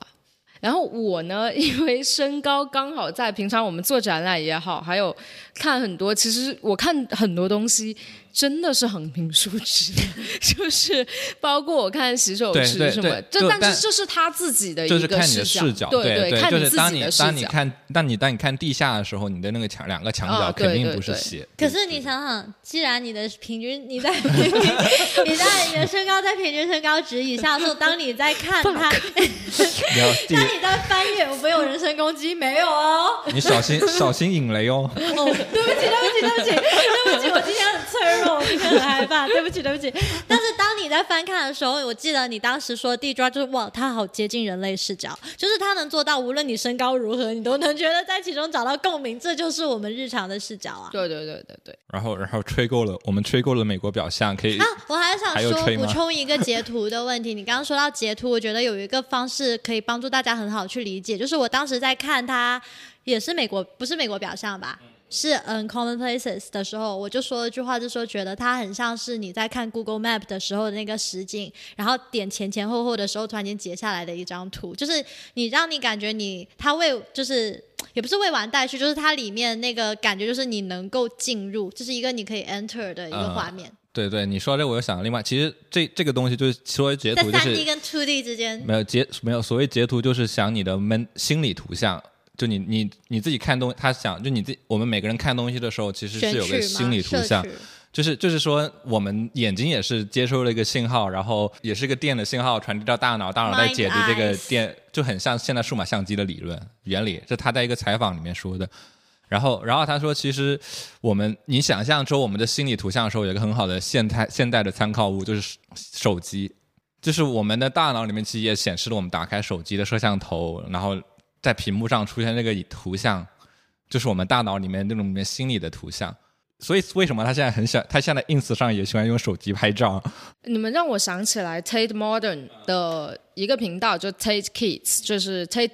然后我呢，因为身高刚好在平常我们做展览也好，还有看很多，其实我看很多东西真的是横平竖直的，[LAUGHS] 就是包括我看洗手对对池什么，就但这但是这是他自己的一个就是看你的视视角，对对，看自就是当你己的视角。当你看，当你当你看地下的时候，你的那个墙两个墙角肯定对对不是斜。可是你想想，既然你的平均你在你在你的身高在平均身高值以下的时候，当你在看它，你要地当你在翻阅，我没有人身攻击，没有哦。你小心小心引雷哦。哦，对不起，对不起，对不起，对不起，我今天很脆弱，我很害怕，对不起，对不起。[LAUGHS] 但是当你在翻看的时候，我记得你当时说地抓就是哇，它好接近人类视角，就是它能做到，无论你身高如何，你都能觉得在其中找到共鸣，这就是我们日常的视角啊。对对对对对，然后然后吹够了，我们吹够了美国表象，可以啊，我还想说补充一个截图的问题。你刚刚说到截图，我觉得有一个方式可以帮助大家很好去理解，就是我当时在看它，也是美国，不是美国表象吧？是 Uncommon Places 的时候，我就说了一句话，就说觉得它很像是你在看 Google Map 的时候的那个实景，然后点前前后后的时候，突然间截下来的一张图，就是你让你感觉你它未就是也不是未完待续，就是它里面那个感觉就是你能够进入，这是一个你可以 enter 的一个嗯画面。对对，你说这我又想到另外，其实这这个东西就是所谓截在图，就三 D 跟 Two D 之间，没有截没有所谓截图，就是想你的闷心理图像。就你你你自己看东，他想就你自我们每个人看东西的时候，其实是有个心理图像，就是就是说，我们眼睛也是接收了一个信号，然后也是一个电的信号传递到大脑，大脑在解读这个电，就很像现在数码相机的理论原理。这他在一个采访里面说的。然后，然后他说，其实我们你想象出我们的心理图像的时候，有一个很好的现代现代的参考物，就是手机。就是我们的大脑里面其实也显示了我们打开手机的摄像头，然后在屏幕上出现那个图像，就是我们大脑里面那种里面心理的图像。所以为什么他现在很喜欢，他现在 ins 上也喜欢用手机拍照？你们让我想起来 Tate Modern 的一个频道，就 Tate Kids，就是 Tate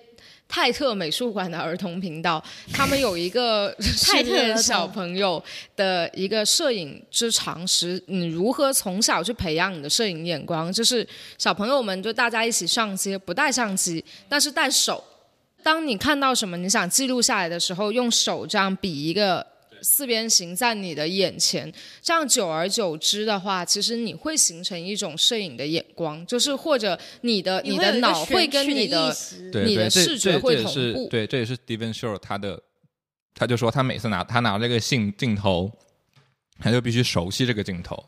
泰特美术馆的儿童频道，他们有一个 [LAUGHS] 泰特小朋友的一个摄影之常识，你如何从小去培养你的摄影眼光？就是小朋友们就大家一起上街，不带相机，但是带手。当你看到什么你想记录下来的时候，用手这样比一个四边形在你的眼前，这样久而久之的话，其实你会形成一种摄影的眼光，就是或者你的你的脑会跟你的你的视觉会同步。是对，这也是 Steven Shore 他的，他就说他每次拿他拿这个镜镜头，他就必须熟悉这个镜头，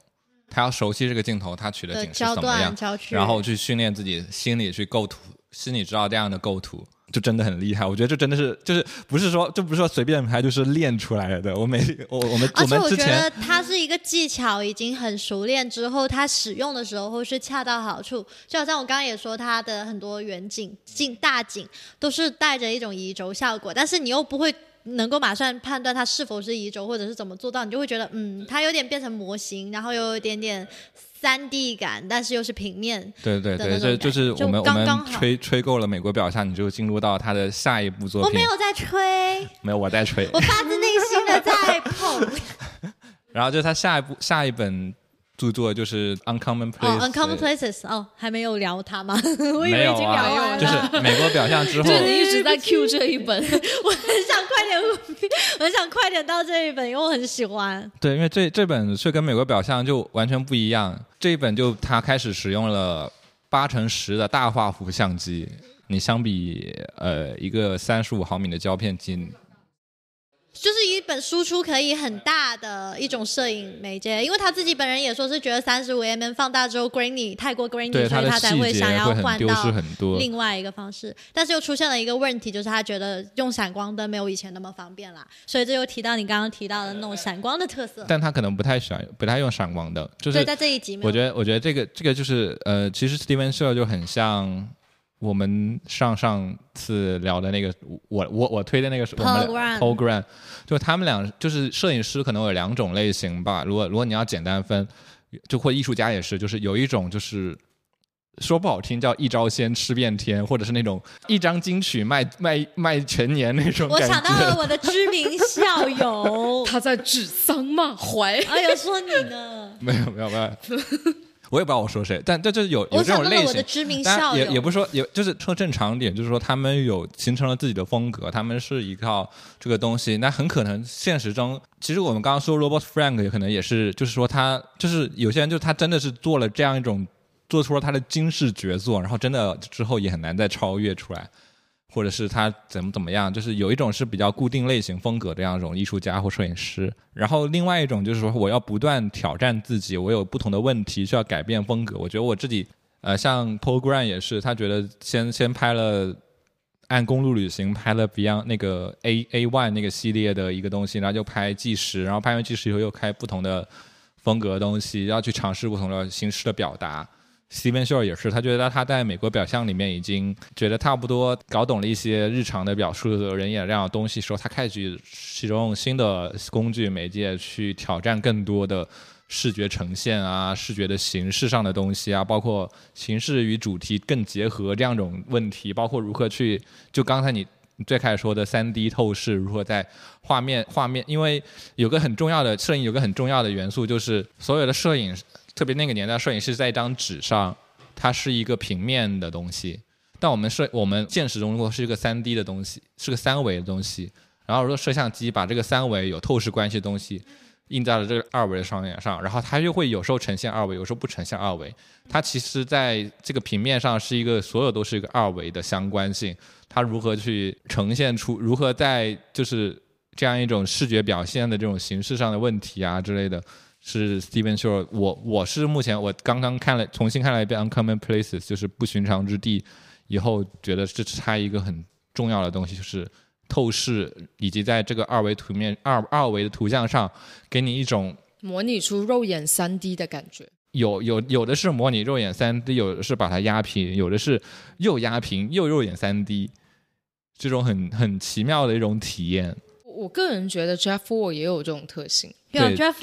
他要熟悉这个镜头，他取的的景是怎么样，然后去训练自己心里去构图，心里知道这样的构图，就真的很厉害。我觉得这真的是就是不是说就不是说随便拍，就是练出来的。我每 [LAUGHS] 我我们而且我们之前觉得它是一个技巧，已经很熟练之后，它使用的时候会是恰到好处。就好像我刚刚也说，它的很多远景、近大景都是带着一种移轴效果，但是你又不会能够马上判断它是否是移轴，或者是怎么做到，你就会觉得，嗯，它有点变成模型，然后又有一点点三 D 感，但是又是平面。对对对，这就是我们我们吹吹够了美国表象，你就进入到他的下一部作品。我没有在吹，没有我在吹。[LAUGHS] 我发自内心的在捧。[LAUGHS] 然后就是他下一部下一本著作就是《Uncommon Places》。哦，Uncommon Places，哦，还没有聊它吗？[LAUGHS] 我以为已经聊啊，完了。就是美国表象之后 [LAUGHS] 就，你一直在 Q 这一本，[LAUGHS] 我很想快点，我很想快点到这一本，因为我很喜欢。对，因为这这本是跟美国表象就完全不一样。这一本就它开始使用了八乘十的大画幅相机，你相比呃一个三十五毫米的胶片机，就是一本输出可以很大的一种摄影媒介，因为他自己本人也说是觉得三十五 mm 放大之后 grainy 太过 grainy，所以他才会想要换到。另外一个方式。但是又出现了一个问题，就是他觉得用闪光灯没有以前那么方便啦，所以这又提到你刚刚提到的那种闪光的特色。但他可能不太喜欢，不太用闪光灯，就是在这一集，我觉得，我觉得这个这个就是呃，其实 Steven o 就很像我们上上次聊的那个，我我我推的那个是我们 Paul Graham Paul Graham，就他们俩就是摄影师可能有两种类型吧。如果如果你要简单分，就或艺术家也是，就是有一种就是。说不好听叫一招鲜吃遍天，或者是那种一张金曲卖 [LAUGHS] 卖卖全年那种我。想到了我的知名校友，[LAUGHS] 他在指桑骂槐。哎呀，说你呢？没有没有没有，我也不知道我说谁，但但就是有有这种类型的。也校友，也不是说也就是说正常点，就是说他们有形成了自己的风格，他们是依靠这个东西。那很可能现实中，其实我们刚刚说 Robert Frank 也可能也是，就是说他就是有些人就他真的是做了这样一种，做出了他的惊世绝作，然后真的之后也很难再超越出来。或者是他怎么怎么样，就是有一种是比较固定类型风格的这样一种艺术家或摄影师，然后另外一种就是说我要不断挑战自己，我有不同的问题需要改变风格。我觉得我自己，呃，像 Paul Graham 也是，他觉得先先拍了按公路旅行拍了 Beyond 那个 A A One 那个系列的一个东西，然后就拍纪实，然后拍完纪实以后又开不同的风格的东西，要去尝试不同的形式的表达。Steven Shore 也是，他觉得他在美国表象里面已经觉得差不多搞懂了一些日常的表述的人眼量的东西时候，他开始去使用新的工具媒介去挑战更多的视觉呈现啊、视觉的形式上的东西啊，包括形式与主题更结合这样一种问题，包括如何去就刚才你最开始说的三 D 透视，如何在画面画面，因为有个很重要的摄影有个很重要的元素就是所有的摄影。特别那个年代，摄影是在一张纸上，它是一个平面的东西。但我们摄我们现实中如果是一个三 D 的东西，是个三维的东西，然后如果摄像机把这个三维有透视关系的东西印在了这个二维的双眼上，然后它又会有时候呈现二维，有时候不呈现二维。它其实在这个平面上是一个所有都是一个二维的相关性，它如何去呈现出，如何在就是这样一种视觉表现的这种形式上的问题啊之类的，是 Steven Shore。我我是目前我刚刚看了重新看了一遍《Uncommon Places》，就是不寻常之地，以后觉得这是它一个很重要的东西，就是透视以及在这个二维图面二二维的图像上，给你一种模拟出肉眼三 D 的感觉。有有有的是模拟肉眼三 D，有的是把它压平，有的是又压平又肉眼三 D，这种很很奇妙的一种体验。我个人觉得 Jeff Wall 也有这种特性。有 Jeff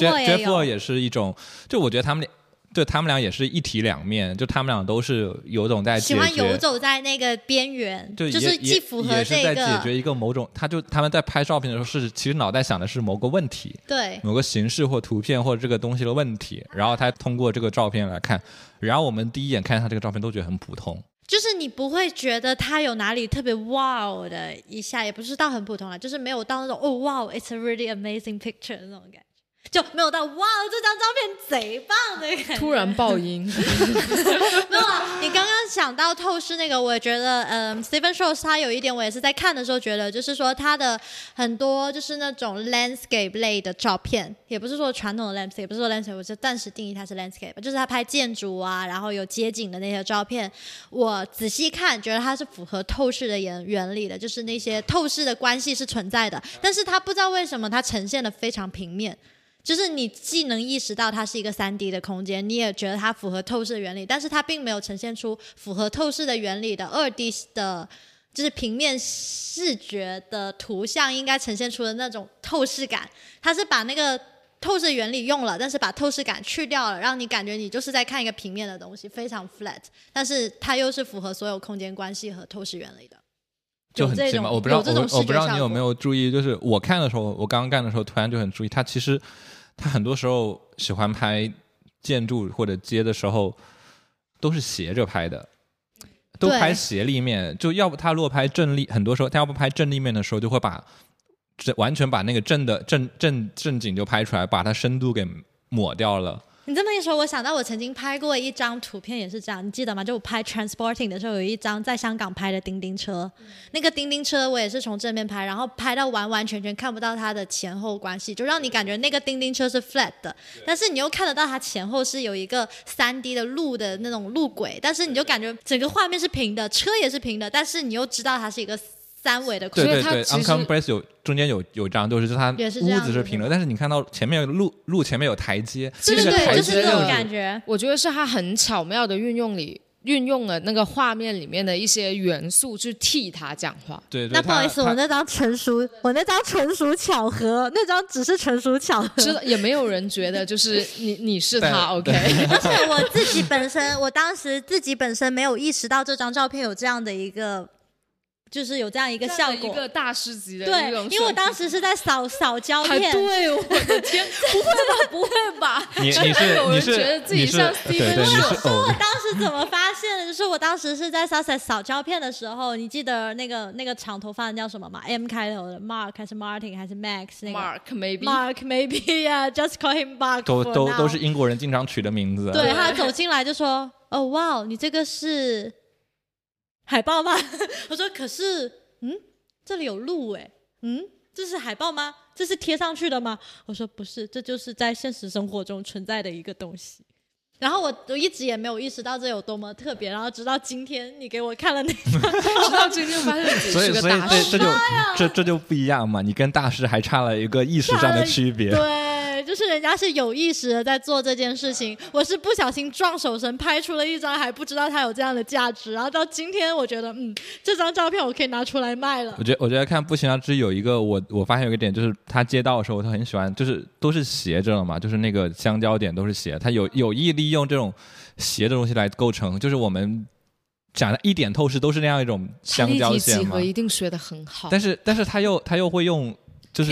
Wall 也是一种，就我觉得他们俩，对他们俩也是一体两面，就他们俩都是有种在解喜欢游。走在那个边缘，就就是既符合也是在这个解决一个某种，他就他们在拍照片的时候是其实脑袋想的是某个问题，对某个形式或图片或者这个东西的问题，然后他通过这个照片来看，然后我们第一眼看他这个照片都觉得很普通，就是你不会觉得他有哪里特别哇哦的一下，也不是到很普通了，就是没有到那种哦哇哦，it's a really amazing picture 的那种感觉，就没有到哇哦，这张照片贼棒的感觉。突然爆音，[LAUGHS] 没有啊，你刚刚想到透视那个，我也觉得，嗯，Steven s h o w s 他有一点，我也是在看的时候觉得，就是说他的很多就是那种 landscape 类的照片，也不是说传统的 landscape，也不是说 landscape，我就暂时定义它是 landscape，就是他拍建筑啊，然后有街景的那些照片，我仔细看，觉得它是符合透视的原原理的，就是那些透视的关系是存在的，但是他不知道为什么他呈现的非常平面。就是你既能意识到它是一个三 D 的空间，你也觉得它符合透视原理，但是它并没有呈现出符合透视的原理的二 D 的，就是平面视觉的图像应该呈现出的那种透视感。它是把那个透视原理用了，但是把透视感去掉了，让你感觉你就是在看一个平面的东西，非常 flat，但是它又是符合所有空间关系和透视原理的。就很奇妙。我不知道，这种我我不知道你有没有注意，就是我看的时候，我刚刚干的时候，突然就很注意，它其实他很多时候喜欢拍建筑或者街的时候，都是斜着拍的。都拍斜立面，就要不他如果拍正立，很多时候他要不拍正立面的时候，就会把这完全把那个正的正正正景就拍出来，把它深度给抹掉了。你这么一说，我想到我曾经拍过一张图片，也是这样，你记得吗？就我拍 transporting 的时候，有一张在香港拍的叮叮车，那个叮叮车我也是从正面拍，然后拍到完完全全看不到它的前后关系，就让你感觉那个叮叮车是 flat 的，但是你又看得到它前后是有一个三 D 的路的那种路轨，但是你就感觉整个画面是平的，车也是平的，但是你又知道它是一个三维的空间。对对对所以它其实，Uncommon Place 有中间有有张，就是它屋也是这样子子是平的，但是你看到前面路路前面有台阶，对对对，就是这种感觉。我觉得是他很巧妙的运用里运用了那个画面里面的一些元素去替他讲话。对对，那不好意思，我那张纯属我那张纯属巧合，那张只是纯属巧合。知道也没有人觉得就是你你是他，OK？而且 [LAUGHS] 我自己本身，[LAUGHS] 我当时自己本身没有意识到这张照片有这样的一个，就是有这样一个效果。一个大师级的对因为我当时是在扫扫胶片，对，我的天，[LAUGHS] 不会吧？不会吧？[LAUGHS] 你 [LAUGHS] 真的你是有人你是觉得自己像对 Steven 对你 Shaw 是偶我当时怎么发现的？就是我当时是在 Sussex 扫胶片的时候，你记得那个那个长头发的叫什么吗？M 开头的 Mark 还是 Martin 还是 Max 那个 Mark maybe Mark maybe yeah，just call him Mark 都都都是英国人经常取的名字。对他走进来就说：“哦，哇，你这个是海报吗？” [LAUGHS] 我说：“可是，嗯，这里有路哎，嗯，这是海报吗？这是贴上去的吗？”我说：“不是，这就是在现实生活中存在的一个东西。”然后我我一直也没有意识到这有多么特别，然后直到今天你给我看了那张，[LAUGHS] 直到今天发现自己所以所以大师这这。就这这就不一样嘛，你跟大师还差了一个意识上的区别。对，就是人家是有意识的在做这件事情，[LAUGHS] 我是不小心撞手神拍出了一张，还不知道它有这样的价值，然后到今天我觉得，嗯，这张照片我可以拿出来卖了我。觉得我觉得看《不行啊之》有一个我我发现有一个点，就是他接到的时候，他很喜欢，就是都是斜着了嘛，就是那个相交点都是斜，他有有意利用这种斜的东西来构成，就是我们讲的一点透视都是那样一种相立体交线嘛几何。一定学得很好。但是但是他又他又会用，就是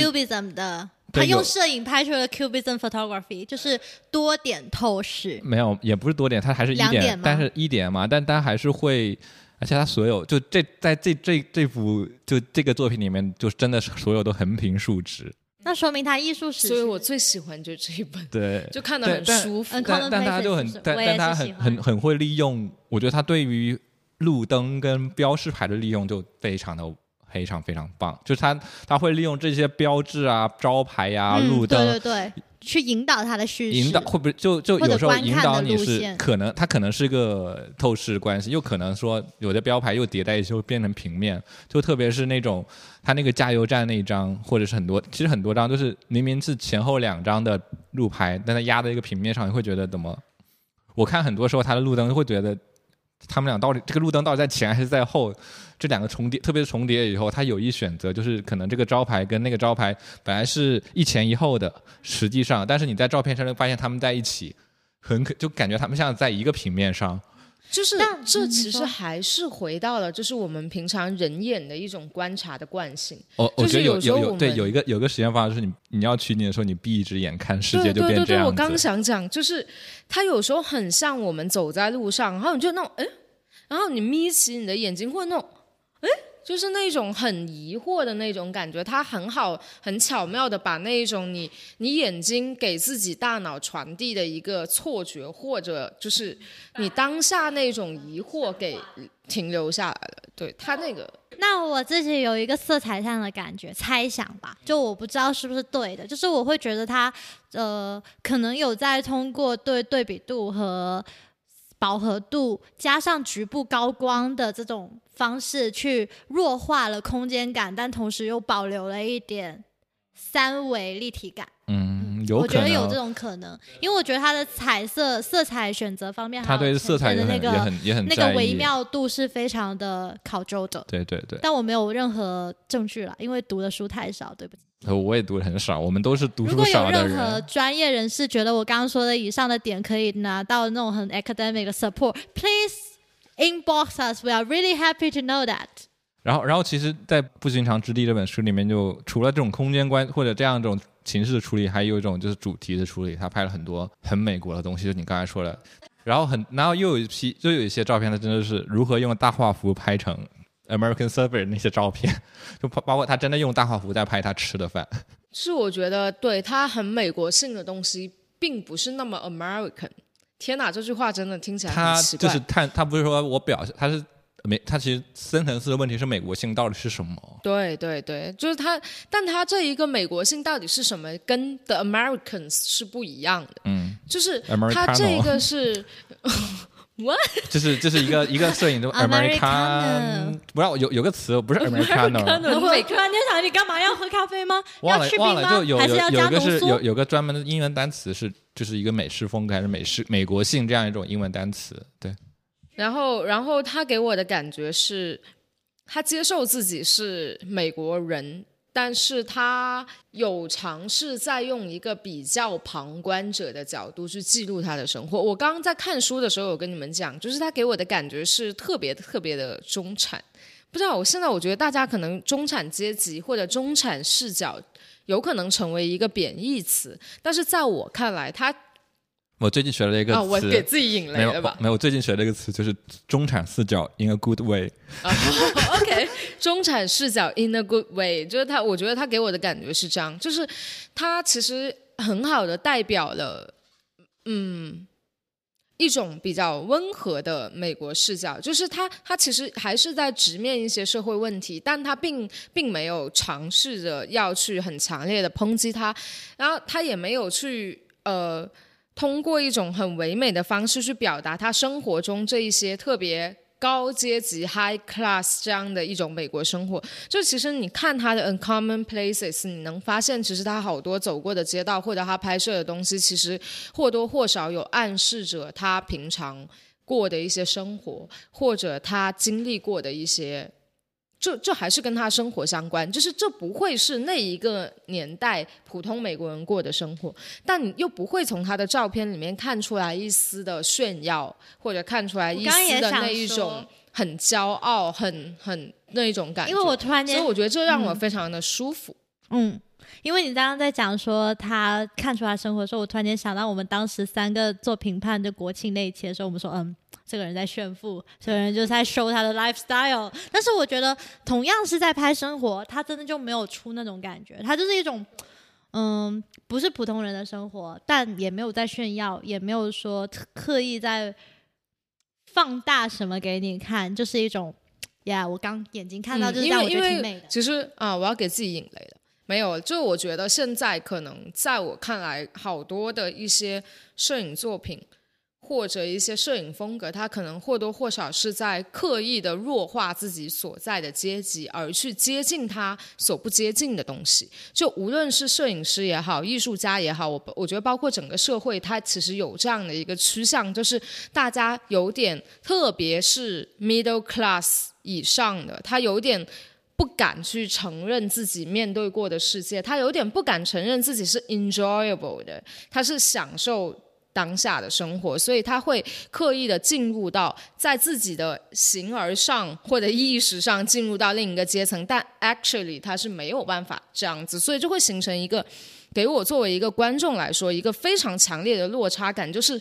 他用摄影拍出了 Cubism photography，就是多点透视。没有，也不是多点，它还是一点，点但是一点嘛，但它还是会，而且他所有就这在这这这幅就这个作品里面，就真的是所有都横平竖直，那说明他艺术史，所以我最喜欢就这一本，对，就看得很舒服。嗯但但他就很但但他很很很会利用，我觉得他对于路灯跟标识牌的利用就非常的非常非常棒，就是他他会利用这些标志啊、招牌呀、嗯路灯。对对对，去引导他的叙事，引导会不会就就有时候引导你是可能他可能是个透视关系，又可能说有的标牌又叠在一起会变成平面，就特别是那种他那个加油站那一张，或者是很多其实很多张都是明明是前后两张的路牌，但它压在一个平面上，你会觉得怎么？我看很多时候他的路灯会觉得他们俩到底这个路灯到底在前还是在后？这两个重叠，特别是重叠以后，他有意选择，就是可能这个招牌跟那个招牌本来是一前一后的，实际上，但是你在照片上会发现他们在一起，很可就感觉他们像在一个平面上。就是但这其实还是回到了，就是我们平常人眼的一种观察的惯性。哦我就是觉得有有时候有有对有一个有个实验方法，就是你你要取景的时候，你闭一只眼看世界就对对对对，变这样子。我刚想讲，就是它有时候很像我们走在路上，然后你就那种哎，然后你眯起你的眼睛，或者那种哎，就是那种很疑惑的那种感觉。他很好、很巧妙的把那一种你你眼睛给自己大脑传递的一个错觉，或者就是你当下那种疑惑给停留下来了。对他那个。那我自己有一个色彩上的感觉，猜想吧，就我不知道是不是对的，就是我会觉得他，呃，可能有在通过对对比度和饱和度加上局部高光的这种方式去弱化了空间感，但同时又保留了一点三维立体感。嗯，有我可能觉得有这种可能，因为我觉得它的彩色色彩选择方面，他对色彩的那个也很也很那个微。妙度是非常的考究的。对对对，但我没有任何证据了，因为读的书太少，对不起。呃我也读的很少，我们都是读书如果有任何。专业人士觉得我刚刚说的以上的点可以拿到那种很 academic 的 support，please inbox us. We are really happy to know that. 然后，然后其实，在《不寻常之地》这本书里面就，除了这种空间观或者这样一种形式的处理，还有一种就是主题的处理。他拍了很多很美国的东西，就你刚才说的。然后很，然后又有一批，又有一些照片，它真的是如何用大画幅拍成 American Survey 那些照片，就包包括他真的用大画幅在拍他吃的饭。是我觉得对他很美国性的东西，并不是那么 American。天哪，这句话真的听起来他很奇怪。就是探，他不是说我表现，他是美，它其实深层次的问题是美国性到底是什么？对对对，就是它，但它这一个美国性到底是什么，跟 The Americans 是不一样的。嗯，就是它 Americano 这个是 [LAUGHS] 就是这是一个一个摄影的 American，不知道有有个词不是 [LAUGHS] Americano，我突然间想，你干嘛要喝咖啡吗？忘了忘了，就有还是有有一个？是有有个专门的英文单词是就是一个美式风格还是美式美国性这样一种英文单词，对，然后，然后他给我的感觉是，他接受自己是美国人，但是他有尝试在用一个比较旁观者的角度去记录他的生活。我刚刚在看书的时候有跟你们讲，就是他给我的感觉是特别特别的中产。不知道，我现在我觉得大家可能中产阶级或者中产视角有可能成为一个贬义词，但是在我看来，他我最近学了一个啊，我，给自己引雷了吧？没有，我最近学了一个词就是中产视角 in a good way，OK，[LAUGHS] 中产视角 in a good way，就是他，我觉得他给我的感觉是这样，就是他其实很好的代表了，嗯，一种比较温和的美国视角，就是他他其实还是在直面一些社会问题，但他并并没有尝试着要去很强烈的抨击他，然后他也没有去呃。通过一种很唯美的方式去表达他生活中这一些特别高阶级 high class 这样的一种美国生活。就其实你看他的 Uncommon Places，你能发现其实他好多走过的街道或者他拍摄的东西，其实或多或少有暗示着他平常过的一些生活，或者他经历过的一些。这这还是跟他生活相关，就是这不会是那一个年代普通美国人过的生活，但你又不会从他的照片里面看出来一丝的炫耀，或者看出来一丝的那一种很骄傲、很很那一种感觉。因为我突然间所以我觉得这让我嗯非常的舒服。嗯，因为你刚刚在讲说他看出他生活的时候，我突然间想到我们当时三个做评判的国庆那一期的时候，我们说，嗯，这个人在炫富，这个人就是在 show 他的 lifestyle。但是我觉得同样是在拍生活，他真的就没有出那种感觉，他就是一种嗯，不是普通人的生活，但也没有在炫耀，也没有说特刻意在放大什么给你看，就是一种，呀，我刚眼睛看到，嗯就是让我觉得挺美的。其实啊，我要给自己引雷的。没有，就我觉得现在可能在我看来，好多的一些摄影作品或者一些摄影风格，它可能或多或少是在刻意的弱化自己所在的阶级，而去接近他所不接近的东西。就无论是摄影师也好，艺术家也好，我我觉得包括整个社会，它其实有这样的一个趋向，就是大家有点，特别是 middle class 以上的，他有点。不敢去承认自己面对过的世界，他有点不敢承认自己是 enjoyable 的，他是享受当下的生活，所以他会刻意的进入到在自己的形而上或者意识上进入到另一个阶层，但 actually 他是没有办法这样子，所以就会形成一个给我作为一个观众来说一个非常强烈的落差感，就是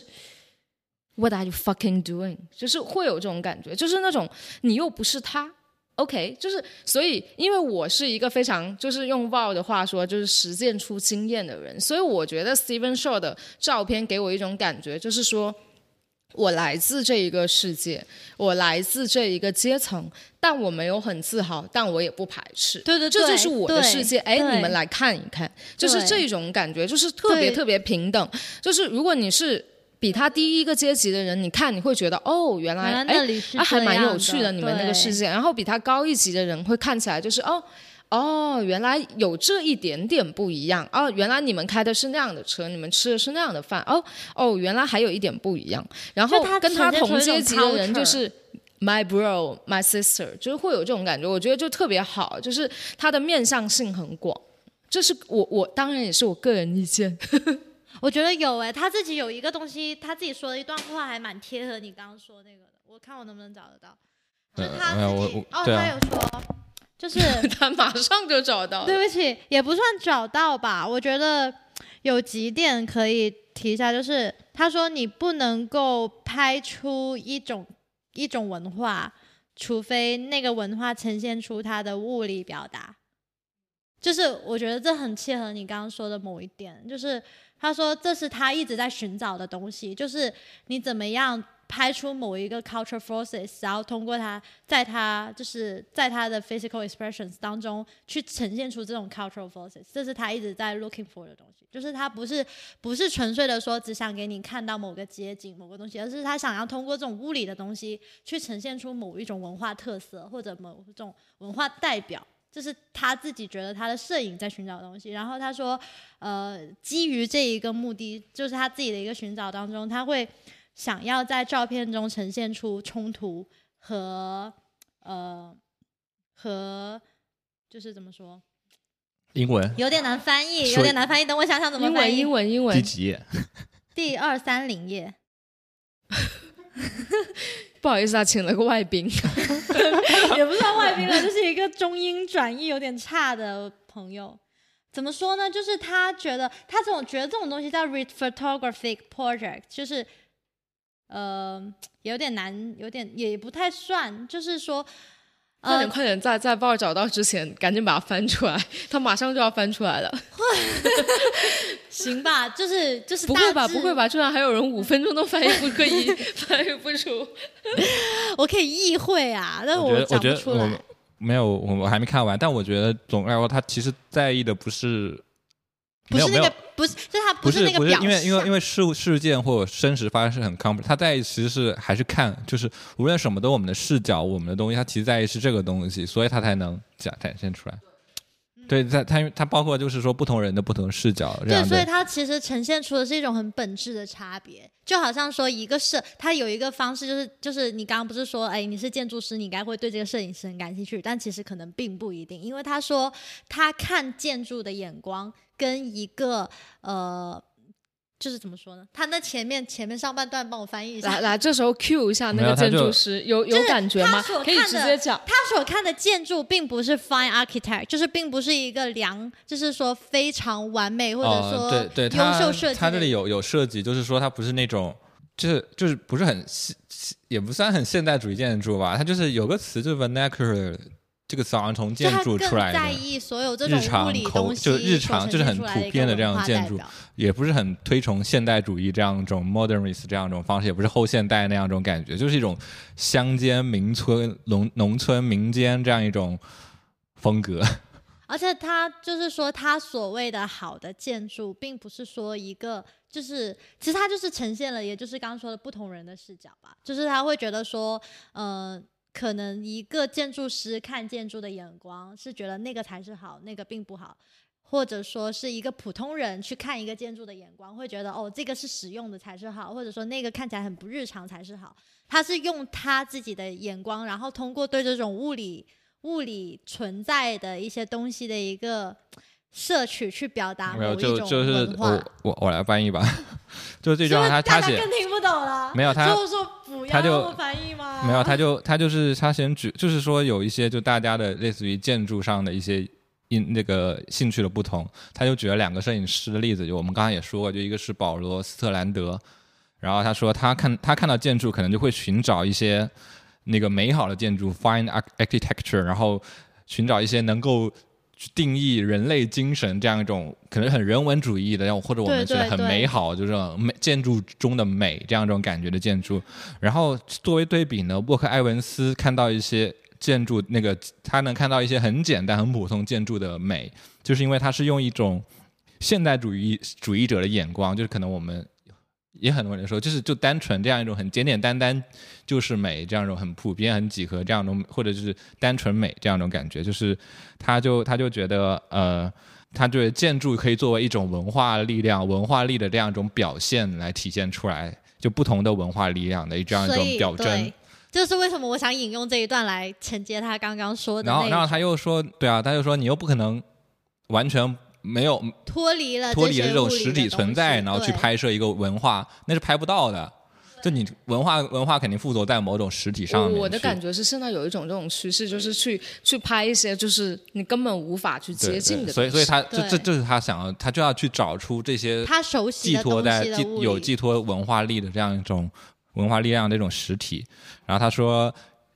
What are you fucking doing？就是会有这种感觉，就是那种你又不是他。OK，就是所以，因为我是一个非常就是用 Val 的话说，就是实践出经验的人，所以我觉得 Steven Shaw 的照片给我一种感觉，就是说我来自这一个世界，我来自这一个阶层，但我没有很自豪，但我也不排斥。对对对，这就是我的世界，哎，你们来看一看，就是这种感觉，就是特别特别平等。就是如果你是比他低一个阶级的人，你看你会觉得哦，原来还蛮有趣的你们那个世界。然后比他高一级的人会看起来就是哦。哦，原来有这一点点不一样哦！原来你们开的是那样的车，你们吃的是那样的饭哦哦，原来还有一点不一样。然后他跟他同阶级的人就是 my bro, my sister，就是会有这种感觉。我觉得就特别好，就是他的面向性很广。这是我我当然也是我个人意见。我觉得有哎、他自己有一个东西，他自己说的一段话还蛮贴合你刚刚说那个的。我看我能不能找得到，就他自己哦，他有说，就是 [LAUGHS] 他马上就找到。对不起，也不算找到吧。我觉得有几点可以提一下，就是他说你不能够拍出一种一种文化，除非那个文化呈现出它的物理表达。就是我觉得这很切合你刚刚说的某一点，就是他说这是他一直在寻找的东西，就是你怎么样拍出某一个 cultural forces，然后通过他，在他就是在他的 physical expressions 当中去呈现出这种 cultural forces，这是他一直在 looking for 的东西。就是他不是不是纯粹的说只想给你看到某个街景、某个东西，而是他想要通过这种物理的东西去呈现出某一种文化特色或者某种文化代表。这是他自己觉得他的摄影在寻找东西。然后他说，呃，基于这一个目的，就是他自己的一个寻找当中，他会想要在照片中呈现出冲突和呃和就是怎么说，英文有点难翻译，有点难翻译。等我想想怎么，翻译。英文，英文第文。几页？[LAUGHS] 第二三零页，[LAUGHS] 不好意思啊，请了个外宾。[LAUGHS] 也不算外宾了，就是一个中英转译有点差的朋友。怎么说呢？就是他觉得他这种觉得这种东西叫 re photographic project，就是呃有点难，有点也不太算，就是说快点，呃快点，在在报找到之前，赶紧把它翻出来。他马上就要翻出来了。[LAUGHS] 行吧，就是就是不会吧？不会吧？居然还有人五分钟都翻译不可以翻译不出。我可以意会啊，但我，我讲觉得我不出来。没有，我我还没看完，但我觉得总的来说，他其实在意的不是不是那个，不是，就是他不不是是那个表象因为因为因为事事件或者真实发生是很 complex，他在意其实是还是看，就是无论什么都我们的视角，我们的东西，他其实在意是这个东西，所以他才能展展现出来。对，他他他包括就是说不同人的不同视角对，所以它其实呈现出的是一种很本质的差别，就好像说一个摄，它有一个方式，就是就是你刚刚不是说，哎，你是建筑师，你应该会对这个摄影师很感兴趣，但其实可能并不一定，因为他说他看建筑的眼光跟一个呃。就是怎么说呢？他那前面前面上半段帮我翻译一下来。来，这时候 Q 一下那个建筑师，有有就是感觉吗他所？可以看的直接讲。他所看的建筑并不是 fine architect，就是并不是一个良，就是说非常完美或者哦，说对对，优秀设计的。他这里有有设计，就是说他不是那种，就是就是不是很现，也不算很现代主义建筑吧，它就是有个词就是 vernacular，这个词好像从建筑出来在的，意所有这种日常物理口东西就日常就是很普遍的这样的建筑也不是很推崇现代主义这样一种 modernist 这样一种方式，也不是后现代那样一种感觉，就是一种乡间民村、农农村民间这样一种风格。[LAUGHS] 而且他就是说，他所谓的好的建筑，并不是说一个，就是其实他就是呈现了，也就是刚刚说的不同人的视角吧。就是他会觉得说，呃，可能一个建筑师看建筑的眼光是觉得那个才是好，那个并不好。或者说是一个普通人去看一个建筑的眼光，会觉得哦，这个是实用的才是好，或者说那个看起来很不日常才是好。他是用他自己的眼光，然后通过对这种物理物理存在的一些东西的一个摄取，去表达没有，就就是。我我我来翻译吧，[LAUGHS] 就这句话他他写更听不懂了？没有他就是说不要他就翻译吗？没有，他就他就是他先举，就是说有一些就大家的类似于建筑上的一些因那个兴趣的不同，他就举了两个摄影师的例子，就我们刚才也说过，就一个是保罗斯特兰德，然后他说他看他看到建筑可能就会寻找一些那个美好的建筑 （find architecture，然后寻找一些能够。去定义人类精神这样一种可能很人文主义的，然后或者我们觉得很对对。对美好，就是美建筑中的美这样一种感觉的建筑，然后作为对比呢，沃克埃文斯看到一些建筑，那个他能看到一些很简单、很普通建筑的美，就是因为他是用一种现代主义主义者的眼光，就是可能我们也很多人说，就是就单纯这样一种很简简单单就是美，这样一种很普遍、很几何这样一种，或者就是单纯美这样一种感觉，就是他就他就觉得呃。他觉得建筑可以作为一种文化力量、文化力的这样一种表现来体现出来，就不同的文化力量的这样一种表征。对，这是为什么我想引用这一段来承接他刚刚说的然后，然后他又说，对啊，他又说你又不可能完全没有脱离了脱离了这种实体存在，然后去拍摄一个文化，那是拍不到的。就你文化文化肯定附着在某种实体上面我我的感觉是，现在有一种这种趋势，就是去去拍一些就是你根本无法去接近的对所以所以他这这对。这是他想要，他就要去找出这些他熟悉寄托在有寄托文化力的这样一种文化力量的一种实体。然后他说，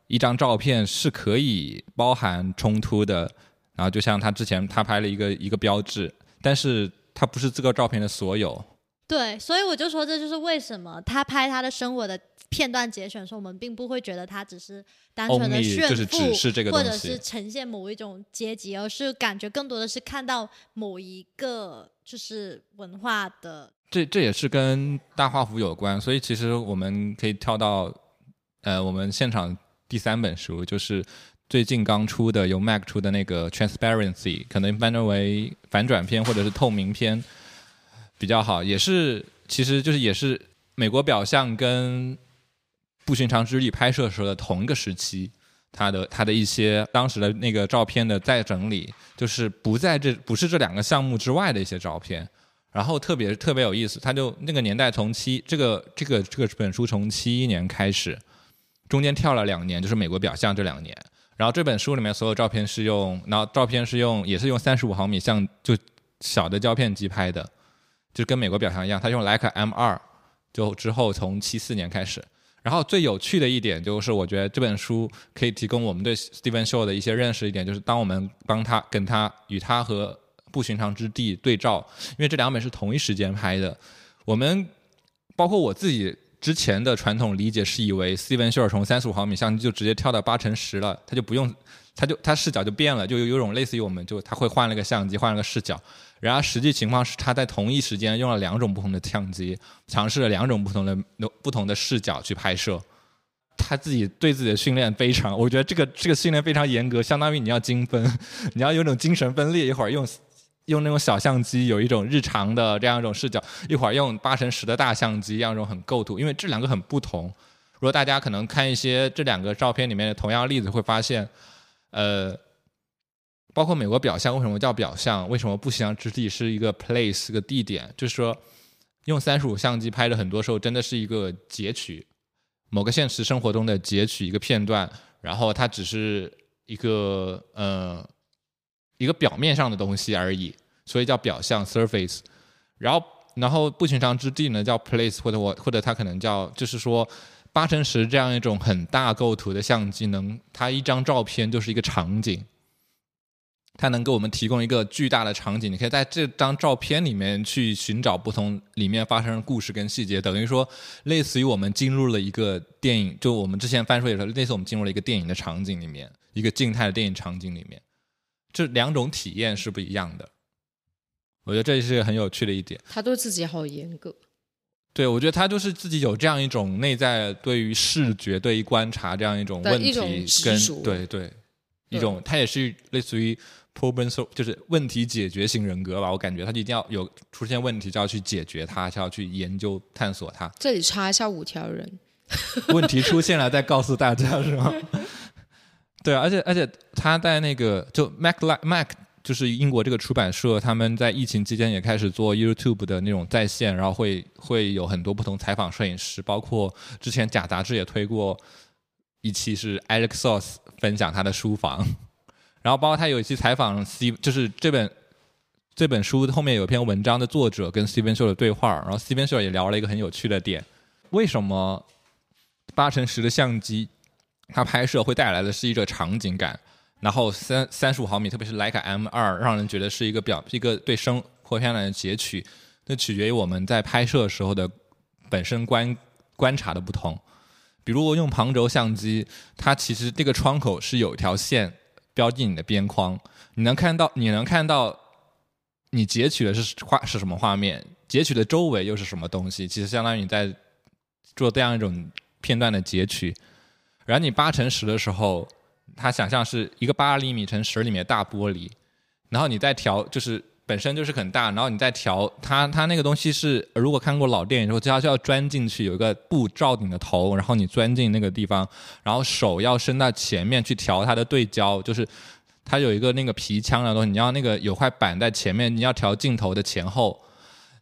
一张照片是可以包含冲突的，然后就像他之前他拍了一个一个标志，但是他不是这个照片的所有。对，所以我就说这就是为什么他拍他的生活的片段节选的时候，我们并不会觉得他只是单纯的炫就是富，只是这个或者是呈现某一种阶级，而是感觉更多的是看到某一个就是文化的这这也是跟大画幅有关，所以其实我们可以跳到呃我们现场第三本书，就是最近刚出的由 Mac 出的那个 Transparency，可能翻译为反转片或者是透明片比较好，也是其实就是也是美国表象跟不寻常之力拍摄时候的同一个时期。他的他的一些当时的那个照片的再整理，就是不在这不是这两个项目之外的一些照片，然后特别特别有意思，他就那个年代从七这个这个这个本书从七一年开始，中间跳了两年，就是美国表象这两年。然后这本书里面所有照片是用，然后照片是用也是用三十五毫米像就小的胶片机拍的，就跟美国表象一样，他用徕卡 M 二，就之后从七四年开始。然后最有趣的一点就是，我觉得这本书可以提供我们对 Steven Show 的一些认识一点，就是当我们帮他跟他与他和不寻常之地对照，因为这两本是同一时间拍的，我们包括我自己之前的传统理解是以为 Steven Shaw 从三十五毫米相机就直接跳到八乘十了，他就不用，他就他视角就变了，就有有种类似于我们就他会换了个相机，换了个视角。然而实际情况是，他在同一时间用了两种不同的相机，尝试了两种不同的不同的视角去拍摄。他自己对自己的训练非常，我觉得这个这个训练非常严格，相当于你要精分，[LAUGHS] 你要有种精神分裂，一会儿用用那种小相机有一种日常的这样一种视角，一会儿用八乘十的大相机，这样一种很构图，因为这两个很不同。如果大家可能看一些这两个照片里面的同样例子，会发现，呃，包括美国表象为什么叫表象，为什么不祥之地是一个 place 一个地点，就是说用三十五相机拍的很多时候真的是一个截取某个现实生活中的截取一个片段，然后它只是一个呃一个表面上的东西而已，所以叫表象 surface。然后然后不寻常之地呢叫 place，或者我或者它可能叫就是说八乘十这样一种很大构图的相机能，它一张照片就是一个场景，它能给我们提供一个巨大的场景，你可以在这张照片里面去寻找不同里面发生的故事跟细节，等于说类似于我们进入了一个电影，就我们之前翻书也说，类似我们进入了一个电影的场景里面，一个静态的电影场景里面，这两种体验是不一样的。我觉得这是很有趣的一点。他对自己好严格。对，我觉得他就是自己有这样一种内在对于视觉、对于观察这样一种问题跟对对一种，他也是类似于 problem sol 就是问题解决型人格吧。我感觉他一定要有出现问题就要去解决它，就要去研究探索它。这里插一下五条人，问题出现了再告诉大家是吗？对，而且而且他在那个就 Mac Li- Mac 就是英国这个出版社，他们在疫情期间也开始做 YouTube 的那种在线，然后会会有很多不同采访摄影师，包括之前假杂志也推过一期是 Alex Soss 分享他的书房，然后包括他有一期采访 Steve，就是这本这本书后面有篇文章的作者跟 Steven Shaw 的对话，然后 Steven Shaw 也聊了一个很有趣的点，为什么八乘十的相机它拍摄会带来的是一个场景感，然后三三十五毫米，特别是徕卡 M 二，让人觉得是一个表一个对生活片段的截取，那取决于我们在拍摄时候的本身观观察的不同。比如我用旁轴相机，它其实这个窗口是有一条线标记你的边框，你能看到你能看到你截取的是画是什么画面，截取的周围又是什么东西，其实相当于你在做这样一种片段的截取。然后你八乘十的时候，它想象是一个八厘米乘十厘米的大玻璃，然后你再调，就是本身就是很大，然后你再调它，它那个东西是，如果看过老电影之后，它就要钻进去，有一个布罩你的头，然后你钻进那个地方，然后手要伸到前面去调它的对焦，就是它有一个那个皮腔的东西，你要那个有块板在前面，你要调镜头的前后。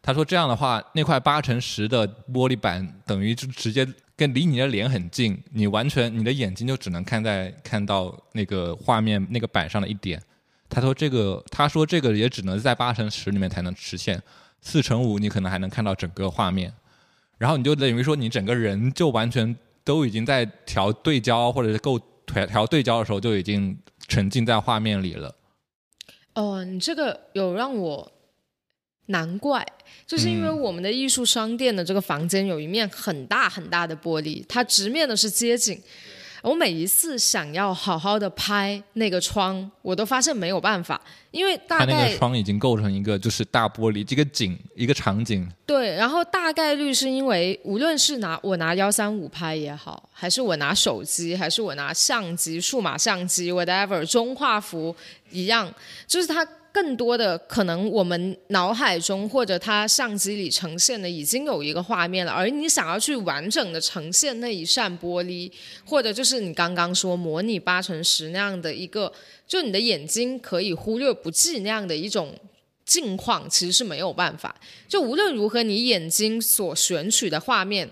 他说这样的话，那块八乘十的玻璃板等于就直接离你的脸很近，你完全你的眼睛就只能看在看到那个画面那个板上的一点。他说这个，他说这个也只能在八乘十里面才能实现，四乘五你可能还能看到整个画面，然后你就等于说你整个人就完全都已经在调对焦或者是够调调对焦的时候就已经沉浸在画面里了。哦，你这个有让我难怪，就是因为嗯。我们的艺术商店的这个房间有一面很大很大的玻璃，它直面的是街景。我每一次想要好好的拍那个窗，我都发现没有办法，因为大它那概个窗已经构成一个就是大玻璃，这个景一个场景，对，然后大概率是因为无论是拿我拿幺三五拍也好，还是我拿手机，还是我拿相机、数码相机，whatever，中画幅一样，就是它更多的可能我们脑海中或者它相机里呈现的已经有一个画面了，而你想要去完整的呈现那一扇玻璃，或者就是你刚刚说模拟八乘十那样的一个，就你的眼睛可以忽略不计那样的一种境况，其实是没有办法。就无论如何，你眼睛所选取的画面，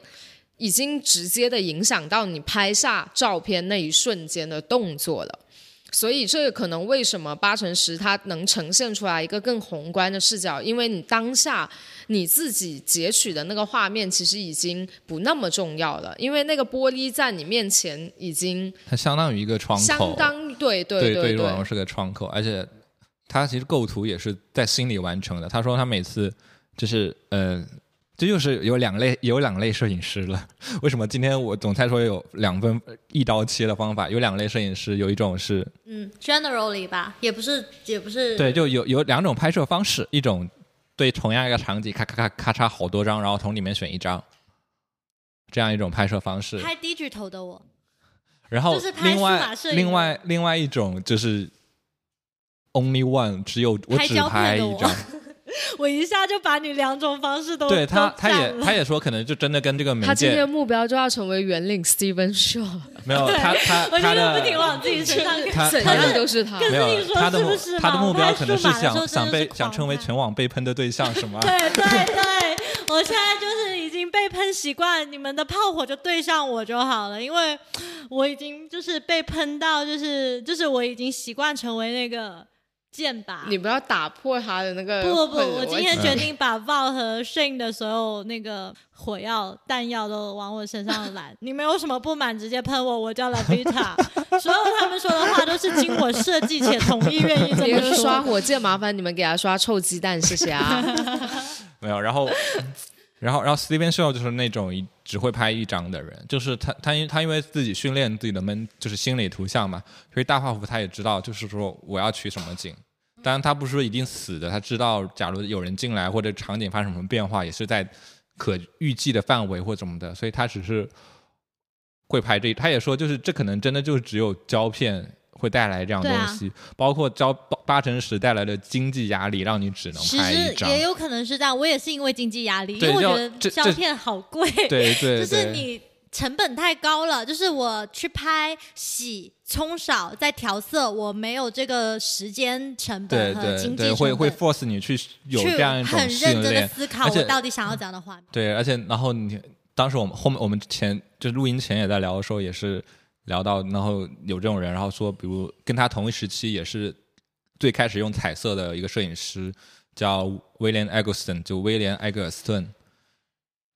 已经直接的影响到你拍下照片那一瞬间的动作了。所以，这可能为什么八乘十它能呈现出来一个更宏观的视角，因为你当下你自己截取的那个画面其实已经不那么重要了，因为那个玻璃在你面前已经它相当于一个窗口，相当对对对对对我是个窗口，而且他其实构图也是在心里完成的。他说他每次就是呃，这就是有两类有两类摄影师了。为什么今天我总裁说有两分一刀切的方法？有两类摄影师，有一种是嗯，generally 吧，也不是，也不是，对，就有有两种拍摄方式，一种对同样一个场景，咔咔咔咔嚓好多张，然后从里面选一张，这样一种拍摄方式。拍 digital 的我，然后就是拍摄影另外另外一种就是 only one，只有我只拍一张。[LAUGHS] 我一下就把你两种方式都对他，他也他也说，可能就真的跟这个媒介他今天目标就要成为圆领 Steven Shaw，没有他他我他觉得不停的往自己身上 [LAUGHS] 他他都是他。可没有是你说他的目是不是他的目标可能是想想被想成为全网被喷的对象是吗？对对对，我现在就是已经被喷习惯，你们的炮火就对上我就好了，因为我已经就是被喷到，就是就是我已经习惯成为那个剑拔。你不要打破他的那个不不不，我今天 [LAUGHS] 决定把 Val 和 Shane 的所有那个火药、弹药都往我身上揽。你们有什么不满，直接喷我，我叫 Lavita。[LAUGHS] 所有他们说的话都是经我设计且同意，愿意这么别人刷。火箭，麻烦你们给他刷臭鸡蛋，谢谢啊！[LAUGHS] 没有，然后，然后，然后 Steven Show 就是那种一只会拍一张的人，就是他，他因他因为自己训练自己的闷，就是心理图像嘛，所以大画幅他也知道，就是说我要取什么景。当然，他不是说一定死的，他知道，假如有人进来或者场景发生什么变化，也是在可预计的范围或怎么的，所以他只是会拍这。他也说，就是这可能真的就只有胶片会带来这样东西，包括交八八乘十带来的经济压力，让你只能其拍一张。实也有可能是这样，我也是因为经济压力，因为我觉得胶片好贵，对对对，[LAUGHS] 就是你成本太高了，就是我去拍洗、冲扫、再调色，我没有这个时间成本和经济成本，会会 force 你去有这样一种很认训真的练，思考我到底想要怎样的画面。对，而且然后你当时我们后面我们前就录音前也在聊的时候，也是聊到，然后有这种人，然后说，比如跟他同一时期也是最开始用彩色的一个摄影师叫威廉艾格斯顿，就威廉艾格斯顿，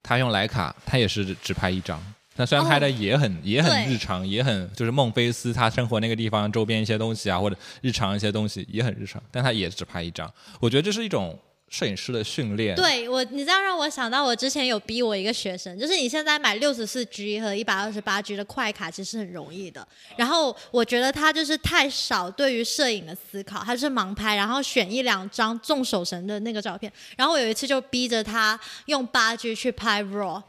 他用徕卡，他也是只拍一张。那虽然拍的也很、也很日常，也很就是孟菲斯他生活那个地方周边一些东西啊，或者日常一些东西也很日常，但他也只拍一张。我觉得这是一种摄影师的训练。对我，你这样让我想到，我之前有逼我一个学生，就是你现在买六十四 G 和一百二十八 G 的快卡，其实很容易的。然后我觉得他就是太少对于摄影的思考，他是盲拍，然后选一两张重手神的那个照片。然后我有一次就逼着他用八 G 去拍 RAW，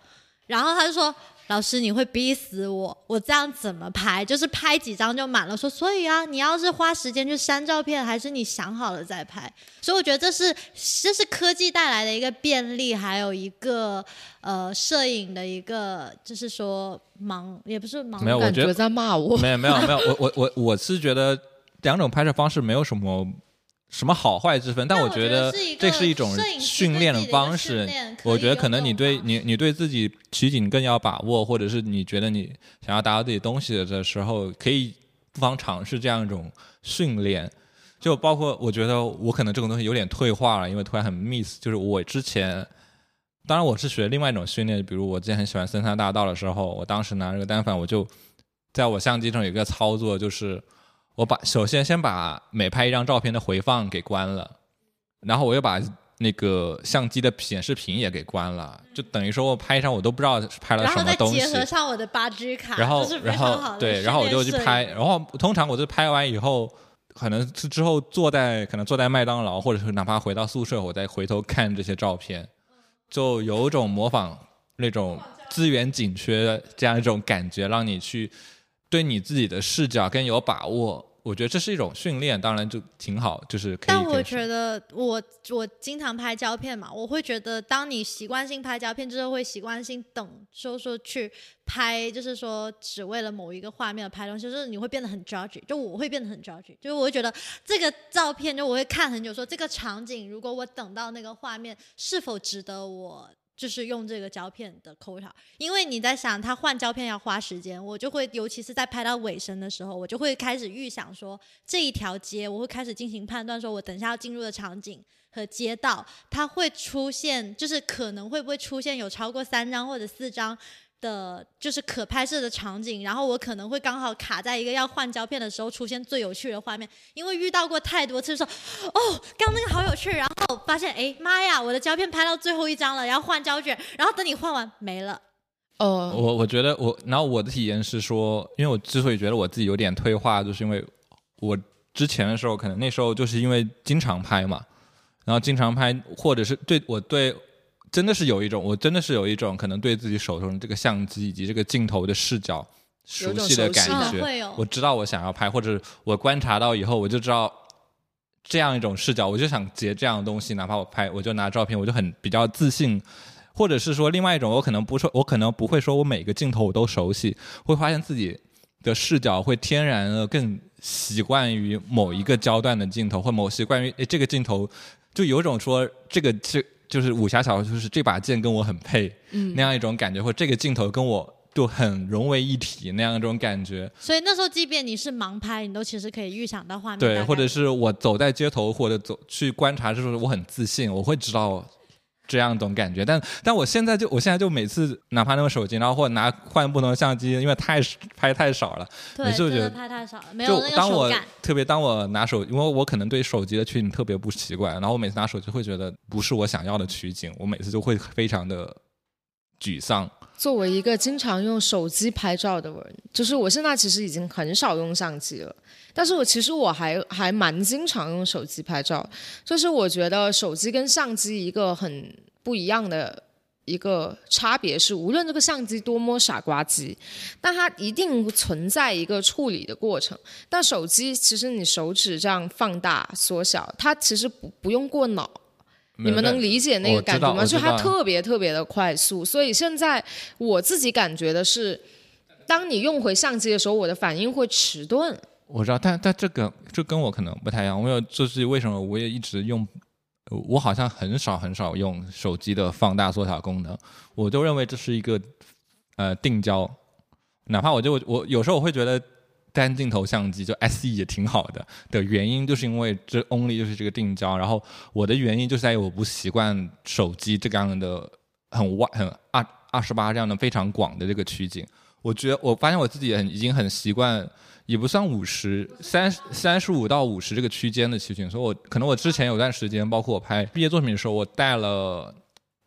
然后他就说。老师，你会逼死我！我这样怎么拍？就是拍几张就满了。说，所以啊，你要是花时间去删照片，还是你想好了再拍？所以我觉得这是这是科技带来的一个便利，还有一个呃摄影的一个就是说盲也不是盲，没有我觉得在骂我。没有没有没有，我我我我是觉得两种拍摄方式没有什么什么好坏之分，但但我觉觉得这是一种训练的方式我觉得可能你对你你对自己取景更要把握，或者是你觉得你想要达到自己东西的时候，可以不妨尝试这样一种训练。就包括我觉得我可能这种东西有点退化了，因为突然很 miss，就是我之前。当然，我是学另外一种训练，比如我之前很喜欢森山大道的时候，我当时拿这个单反，我就在我相机上有一个操作，就是我把首先先把每拍一张照片的回放给关了，然后我又把那个相机的显示屏也给关了，就等于说我拍一张我都不知道是拍了什么东西。然后再结。合上我的八 G 卡，然后然后对，然后我就去拍，然后通常我就拍完以后，可能是之后坐在可能坐在麦当劳，或者是哪怕回到宿舍，我再回头看这些照片，就有一种模仿那种资源紧缺这样一种感觉，让你去对你自己的视角更有把握。我觉得这是一种训练，当然就挺好，就是可以。但我觉得我我经常拍胶片嘛，我会觉得当你习惯性拍胶片之后，会习惯性等说说去拍，就是说只为了某一个画面而拍东西，就是你会变得很 judgy，就我会变得很 judgy，就是我会觉得这个照片就我会看很久，说这个场景如果我等到那个画面是否值得我。就是用这个胶片的抠它，因为你在想它换胶片要花时间，我就会，尤其是在拍到尾声的时候，我就会开始预想说这一条街，我会开始进行判断，说我等一下要进入的场景和街道，它会出现，就是可能会不会出现有超过三张或者四张。的就是可拍摄的场景，然后我可能会刚好卡在一个要换胶片的时候出现最有趣的画面，因为遇到过太多次说，哦，刚那个好有趣，然后发现哎妈呀，我的胶片拍到最后一张了，然后换胶卷，然后等你换完没了，哦，我我觉得我，然后我的体验是说，因为我之所以觉得我自己有点退化，就是因为我之前的时候，可能那时候就是因为经常拍嘛，然后经常拍，或者是对我对真的是有一种，我真的是有一种可能对自己手中这个相机以及这个镜头的视角熟悉的感觉，我知道我想要拍，或者我观察到以后，我就知道这样一种视角，我就想截这样的东西，哪怕我拍，我就拿照片，我就很比较自信。或者是说另外一种，我可能不说，我可能不会说我每个镜头我都熟悉，会发现自己的视角会天然的更习惯于某一个焦段的镜头，或某习惯于诶这个镜头，就有种说这个这就是武侠小说，就是这把剑跟我很配，嗯那样一种感觉，或这个镜头跟我就很融为一体那样一种感觉。所以那时候，即便你是盲拍，你都其实可以预想到画面对，或者是我走在街头或者走去观察就是，我很自信，我会知道这样一种感觉。但但我现在就我现在就每次哪怕用手机，然后或者拿换不同的相机，因为太拍太少了，每次我觉得拍太少了，没有就那个当我。特别当我拿手，因为我可能对手机的取景特别不习惯，然后我每次拿手机会觉得不是我想要的取景，我每次就会非常的沮丧。作为一个经常用手机拍照的人，就是我现在其实已经很少用相机了，但是我其实我还还蛮经常用手机拍照。就是我觉得手机跟相机一个很不一样的一个差别是，无论这个相机多么傻瓜机，但它一定存在一个处理的过程。但手机其实你手指这样放大缩小，它其实不不用过脑。你们能理解那个感觉吗？就它特别特别的快速，所以现在我自己感觉的是，当你用回相机的时候，我的反应会迟钝。我知道，但但这个这跟我可能不太一样。我有就是为什么我也一直用，呃我好像很少很少用手机的放大缩小功能，我就认为这是一个呃定焦，哪怕我就我有时候我会觉得单镜头相机就 S E 也挺好的的原因，就是因为这 only 就是这个定焦，然后我的原因就是在于我不习惯手机这样的很外很二二十八这样的非常广的这个取景。我觉得我发现我自己很已经很习惯，也不算五十三三十五到五十这个区间的取景，所以我可能我之前有段时间，包括我拍毕业作品的时候，我带了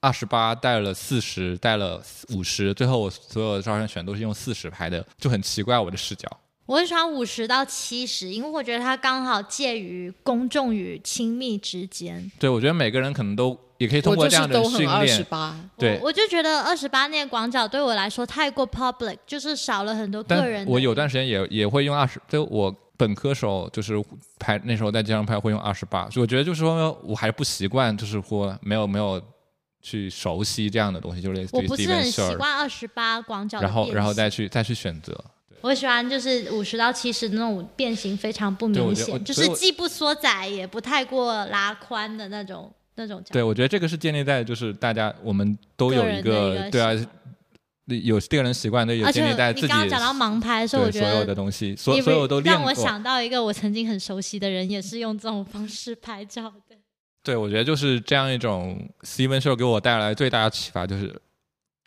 二十八，带了四十，带了五十，最后我所有的照片选都是用四十拍的，就很奇怪我的视角。我很喜欢五十到七十，因为我觉得它刚好介于公众与亲密之间。对，我觉得每个人可能都也可以通过这样的都很二十训练，八，对我，我就觉得二十八那个广角对我来说太过 public，就是少了很多个人。但我有段时间也也会用二十，就我本科时候就是拍那时候在街上拍会用二十八，所以我觉得就是说我还不习惯，就是或没有没有去熟悉这样的东西，就类似于我不是 Steven 很习惯二十八广角然后然后再去再去选择。我喜欢就是五十到七十那种变形非常不明显，就是既不缩窄也不太过拉宽的那种那种。对，我觉得这个是建立在就是大家我们都有一个对啊习，有个人习惯，对，有建立在自己你刚刚讲到盲拍的时候，我觉得所有的东西，所你所有都。让我想到一个我曾经很熟悉的人，也是用这种方式拍照的。对，我觉得就是这样一种 Steven Show 给我带来最大的启发，就是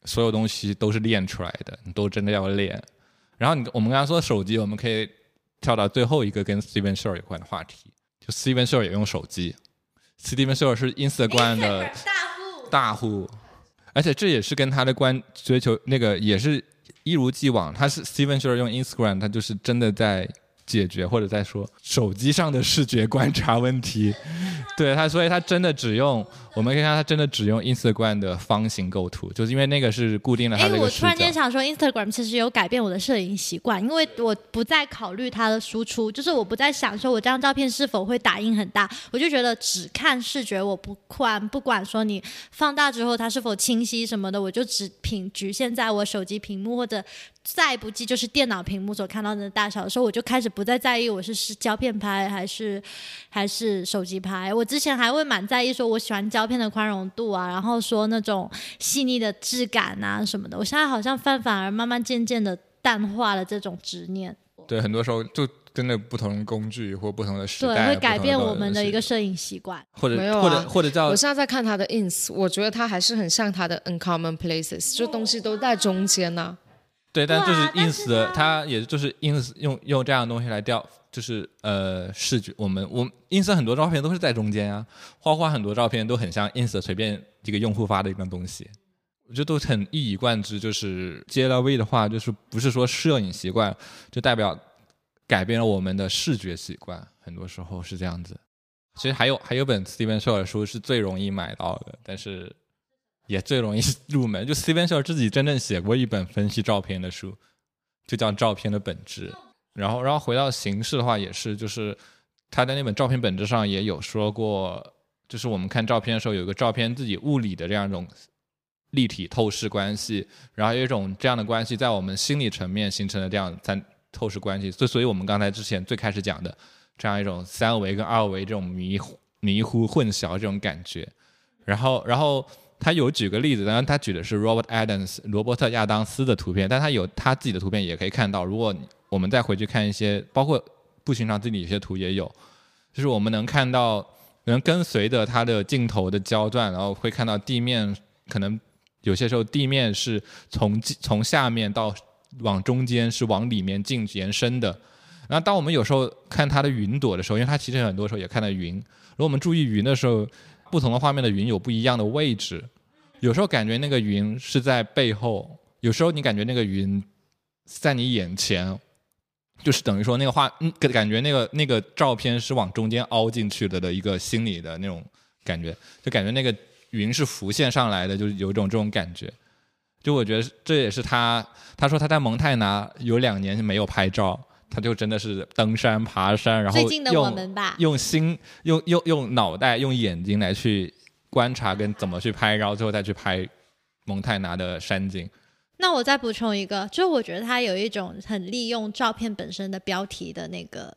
所有东西都是练出来的，你都真的要练。然后你我们刚刚说手机，我们可以跳到最后一个跟 Steven Show 有关的话题，就 Steven Show 也用手机，Steven Show 是 Instagram 的大户。大户，而且这也是跟他的关追求那个也是一如既往，他是 Steven Shore 用 Instagram，他就是真的在解决或者再说手机上的视觉观察问题。[LAUGHS] 对他，所以他真的只用，我们可以看他真的只用 Instagram 的方形构图，就是因为那个是固定了他哎，这个视我突然间。想说，Instagram 其实有改变我的摄影习惯，因为我不再考虑它的输出，就是我不再想说我这张照片是否会打印很大，我就觉得只看视觉，我不管不管说你放大之后它是否清晰什么的，我就只凭局限在我手机屏幕或者再不济就是电脑屏幕所看到的大小的时候，我就开始不再在意我是是胶片拍还是还是手机拍。我之前还会蛮在意说我喜欢胶片的宽容度啊，然后说那种细腻的质感啊什么的。我现在好像反反而慢慢渐渐的淡化了这种执念，对，很多时候就跟着不同的工具或不同的时对，代，会改变我们的一个摄影习惯。或者、没有啊或者或者叫我现在在看他的 ins，我觉得他还是很像他的 uncommon places，就东西都在中间呢、对，但就是 ins 它它也就是 ins 用用这样的东西来调，就是呃视觉，我们我们 ins 很多照片都是在中间啊，花花很多照片都很像 ins 随便一个用户发的一个东西，我觉得都很一以贯之。就是 JLV 的话，就是不是说摄影习惯，就代表改变了我们的视觉习惯，很多时候是这样子。其实还有还有本 Steven Shore 的书是最容易买到的，但是也最容易入门。就 Steven Shore 自己真正写过一本分析照片的书，就叫《照片的本质》。然后，然后回到形式的话，也是就是他在那本《照片本质》上也有说过，就是我们看照片的时候，有一个照片自己物理的这样一种立体透视关系，然后有一种这样的关系在我们心理层面形成的这样三透视关系。所，所以我们刚才之前最开始讲的这样一种三维跟二维这种迷迷糊混淆这种感觉。然后，然后他有举个例子，当然他举的是 Robert Adams 罗伯特亚当斯的图片，但他有他自己的图片也可以看到。如果我们再回去看一些，包括不寻常自己有些图也有，就是我们能看到，能跟随着他的镜头的焦段，然后会看到地面可能有些时候地面是从从下面到往中间是往里面进延伸的。然后当我们有时候看它的云朵的时候，因为它其实很多时候也看到云，如果我们注意云的时候，不同的画面的云有不一样的位置，有时候感觉那个云是在背后，有时候你感觉那个云在你眼前，就是等于说那个画，嗯，感觉那个那个照片是往中间凹进去的的一个心理的那种感觉，就感觉那个云是浮现上来的，就是有一种这种感觉。就我觉得这也是他，他说他在蒙泰拿有两年没有拍照。他就真的是登山爬山，然后用用心用用用脑袋用眼睛来去观察跟怎么去拍，然后最后再去拍蒙泰拿的山景。那我再补充一个，就是我觉得他有一种很利用照片本身的标题的那个。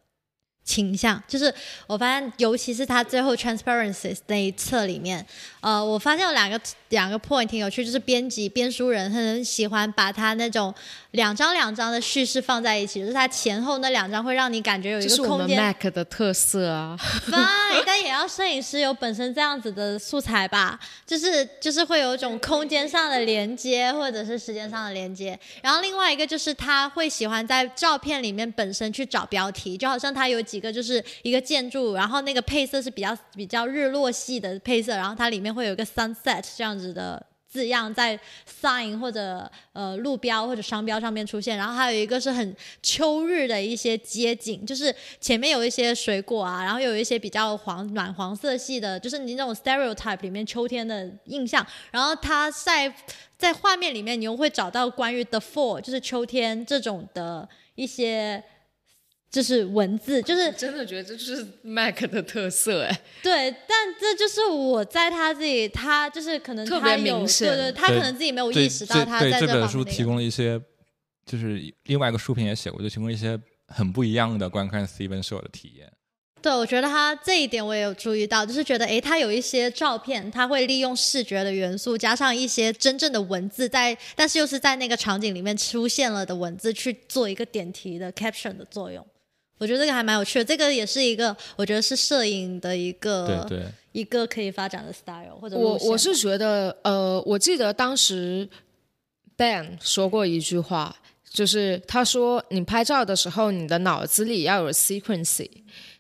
倾向就是我发现，尤其是他最后 transparency 那一册里面，呃，我发现有两个两个 point 挺有趣，就是编辑编书人很喜欢把他那种两张两张的叙事放在一起，就是他前后那两张会让你感觉有一个空间。Mac 的特色啊。Fine，但也要摄影师有本身这样子的素材吧，就是就是会有一种空间上的连接，或者是时间上的连接。然后另外一个就是他会喜欢在照片里面本身去找标题，就好像他有。几个就是一个建筑，然后那个配色是比较比较日落系的配色，然后它里面会有一个 sunset 这样子的字样在 sign 或者呃路标或者商标上面出现，然后还有一个是很秋日的一些街景，就是前面有一些水果啊，然后有一些比较黄暖黄色系的，就是你那种 stereotype 里面秋天的印象，然后它在在画面里面你又会找到关于 the fall 就是秋天这种的一些。就是文字，就是真的觉得这就是 Mac 的特色哎。对，但这就是我在他自己，他就是可能特别明显，对对，他可能自己没有意识到他在这本书提供了一些，就是另外一个书评也写过，就提供一些很不一样的观看 Steven Show 的体验。对，我觉得他这一点我也有注意到，就是觉得哎，他有一些照片，他会利用视觉的元素，加上一些真正的文字，在但是又是在那个场景里面出现了的文字，去做一个点题的 caption 的作用。我觉得这个还蛮有趣的，这个也是一个我觉得是摄影的一个对对一个可以发展的 style 或者我我是觉得呃，我记得当时 Ben 说过一句话，就是他说你拍照的时候，你的脑子里要有 sequence，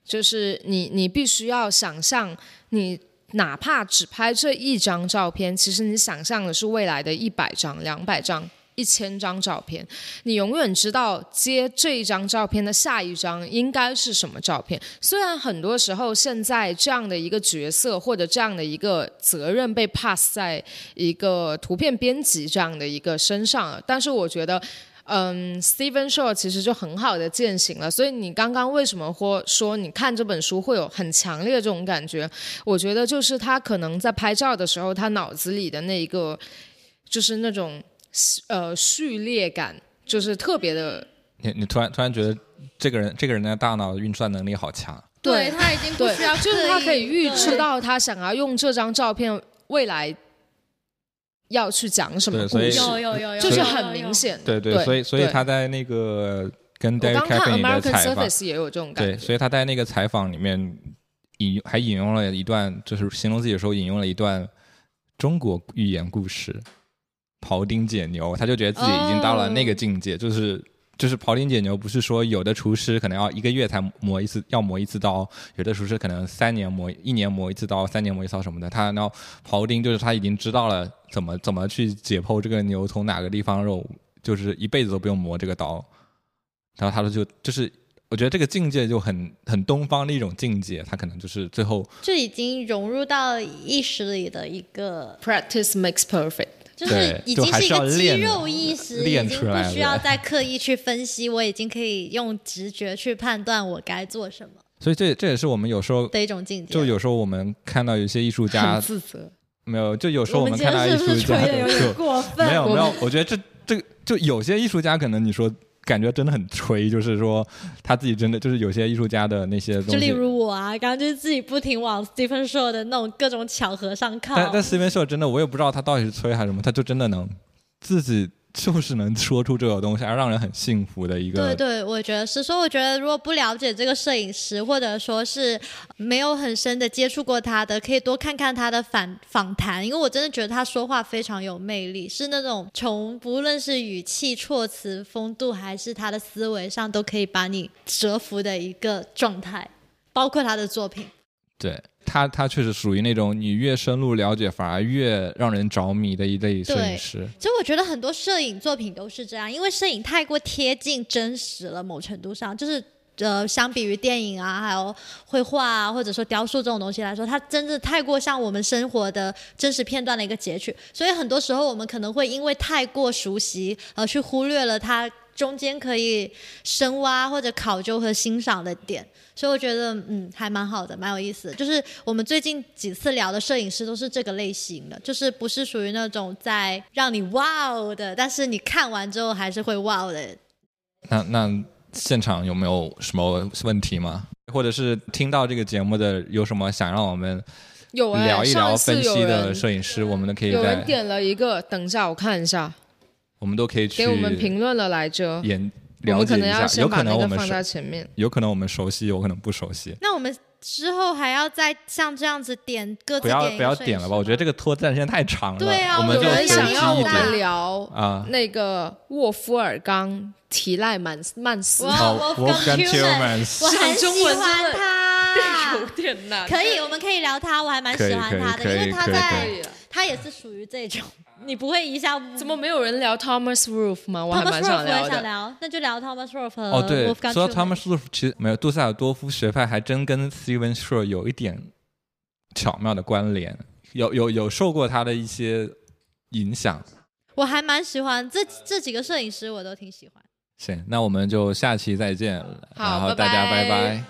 就是你你必须要想象，你哪怕只拍这一张照片，其实你想象的是未来的一百张、两百张。一千张照片，你永远知道接这一张照片的下一张应该是什么照片。虽然很多时候现在这样的一个角色或者这样的一个责任被 pass 在一个图片编辑这样的一个身上，但是我觉得，嗯，Steven Shaw 其实就很好的践行了。所以你刚刚为什么或说你看这本书会有很强烈这种感觉？我觉得就是他可能在拍照的时候，他脑子里的那一个就是那种。呃，序列感就是特别的。你你突然突然觉得这个人这个人的大脑运算能力好强。对他已经不需要，就是他可以预知到他想要用这张照片未来要去讲什么故事。有有有有，就是很明显。对对，所以所以他在那个跟 David Camping 的采访也有这种感觉。对，所以他在那个采访里面引还引用了一段，就是形容自己的时候引用了一段中国寓言故事。庖丁解牛，他就觉得自己已经到了那个境界，就是就是庖丁解牛，不是说有的厨师可能要一个月才磨一次，要磨一次刀，有的厨师可能三年磨一年磨一次刀，三年磨一次刀什么的。他然后庖丁就是他已经知道了怎么怎么去解剖这个牛从哪个地方肉，就是一辈子都不用磨这个刀。然后他说就就是我觉得这个境界就很很东方的一种境界，他可能就是最后就已经融入到意识里的一个 practice makes perfect。就是已经是一个肌肉意识，已经不需要再刻意去分析，我已经可以用直觉去判断我该做什么。所以这这也是我们有时候的一种境界。就有时候我们看到有些艺术家自责，没有，就有时候我们看到艺术家就过分，没有没有，我觉得这这就有些艺术家可能你说。感觉真的很吹，就是说他自己真的就是有些艺术家的那些东西，就例如我啊，刚刚就是自己不停往 Stephen Show 的那种各种巧合上靠。但但 Stephen Show 真的，我也不知道他到底是吹还是什么，他就真的能自己就是能说出这个东西，而让人很幸福的一个。对对，我觉得是。所以我觉得，如果不了解这个摄影师，或者说是没有很深的接触过他的，可以多看看他的访访谈，因为我真的觉得他说话非常有魅力，是那种从不论是语气、措辞、风度，还是他的思维上，都可以把你折服的一个状态，包括他的作品。对他，他确实属于那种你越深入了解，反而越让人着迷的一类摄影师。其实我觉得很多摄影作品都是这样，因为摄影太过贴近真实了，某程度上就是呃，相比于电影啊，还有绘画啊，或者说雕塑这种东西来说，它真的太过像我们生活的真实片段的一个截取。所以很多时候我们可能会因为太过熟悉而去忽略了它中间可以深挖或者考究和欣赏的点。所以我觉得，嗯，还蛮好的，蛮有意思的。就是我们最近几次聊的摄影师都是这个类型的，就是不是属于那种在让你哇哦的，但是你看完之后还是会哇哦的。那那现场有没有什么问题吗？或者是听到这个节目的有什么想让我们有哎聊一聊分析的摄影师，我们都可以有人，点了一个，等一下我看一下，我们都可以去给我们评论了来着。研我们可能了解一下，有要先把可能我们放在前面。有可能我们熟悉，有可能不熟悉。那我们之后还要再像这样子点各自不要不要点了吧，我觉得这个个拖战时间太长了。对啊我们有就想要我们聊啊。那个沃夫尔刚提赖曼曼斯，哇好 Wolfgang，Wolfgang Tillmans Tillmans 我很喜欢他有。点难。可以，我们可以聊他，我还蛮喜欢他的，可以可以因为他可以在可以他也是属于这种，你不会一下怎么没有人聊 Thomas Roof 吗？我还 Thomas 蛮想我也想聊的。那就聊 Thomas Rolfe 和哦，对，说到 Thomas Rolfe，其实没有杜塞尔多夫学派还真跟 Steven Shore 有一点巧妙的关联，有有有受过他的一些影响。我还蛮喜欢这这几个摄影师，我都挺喜欢。行，那我们就下期再见，好然后大家拜拜拜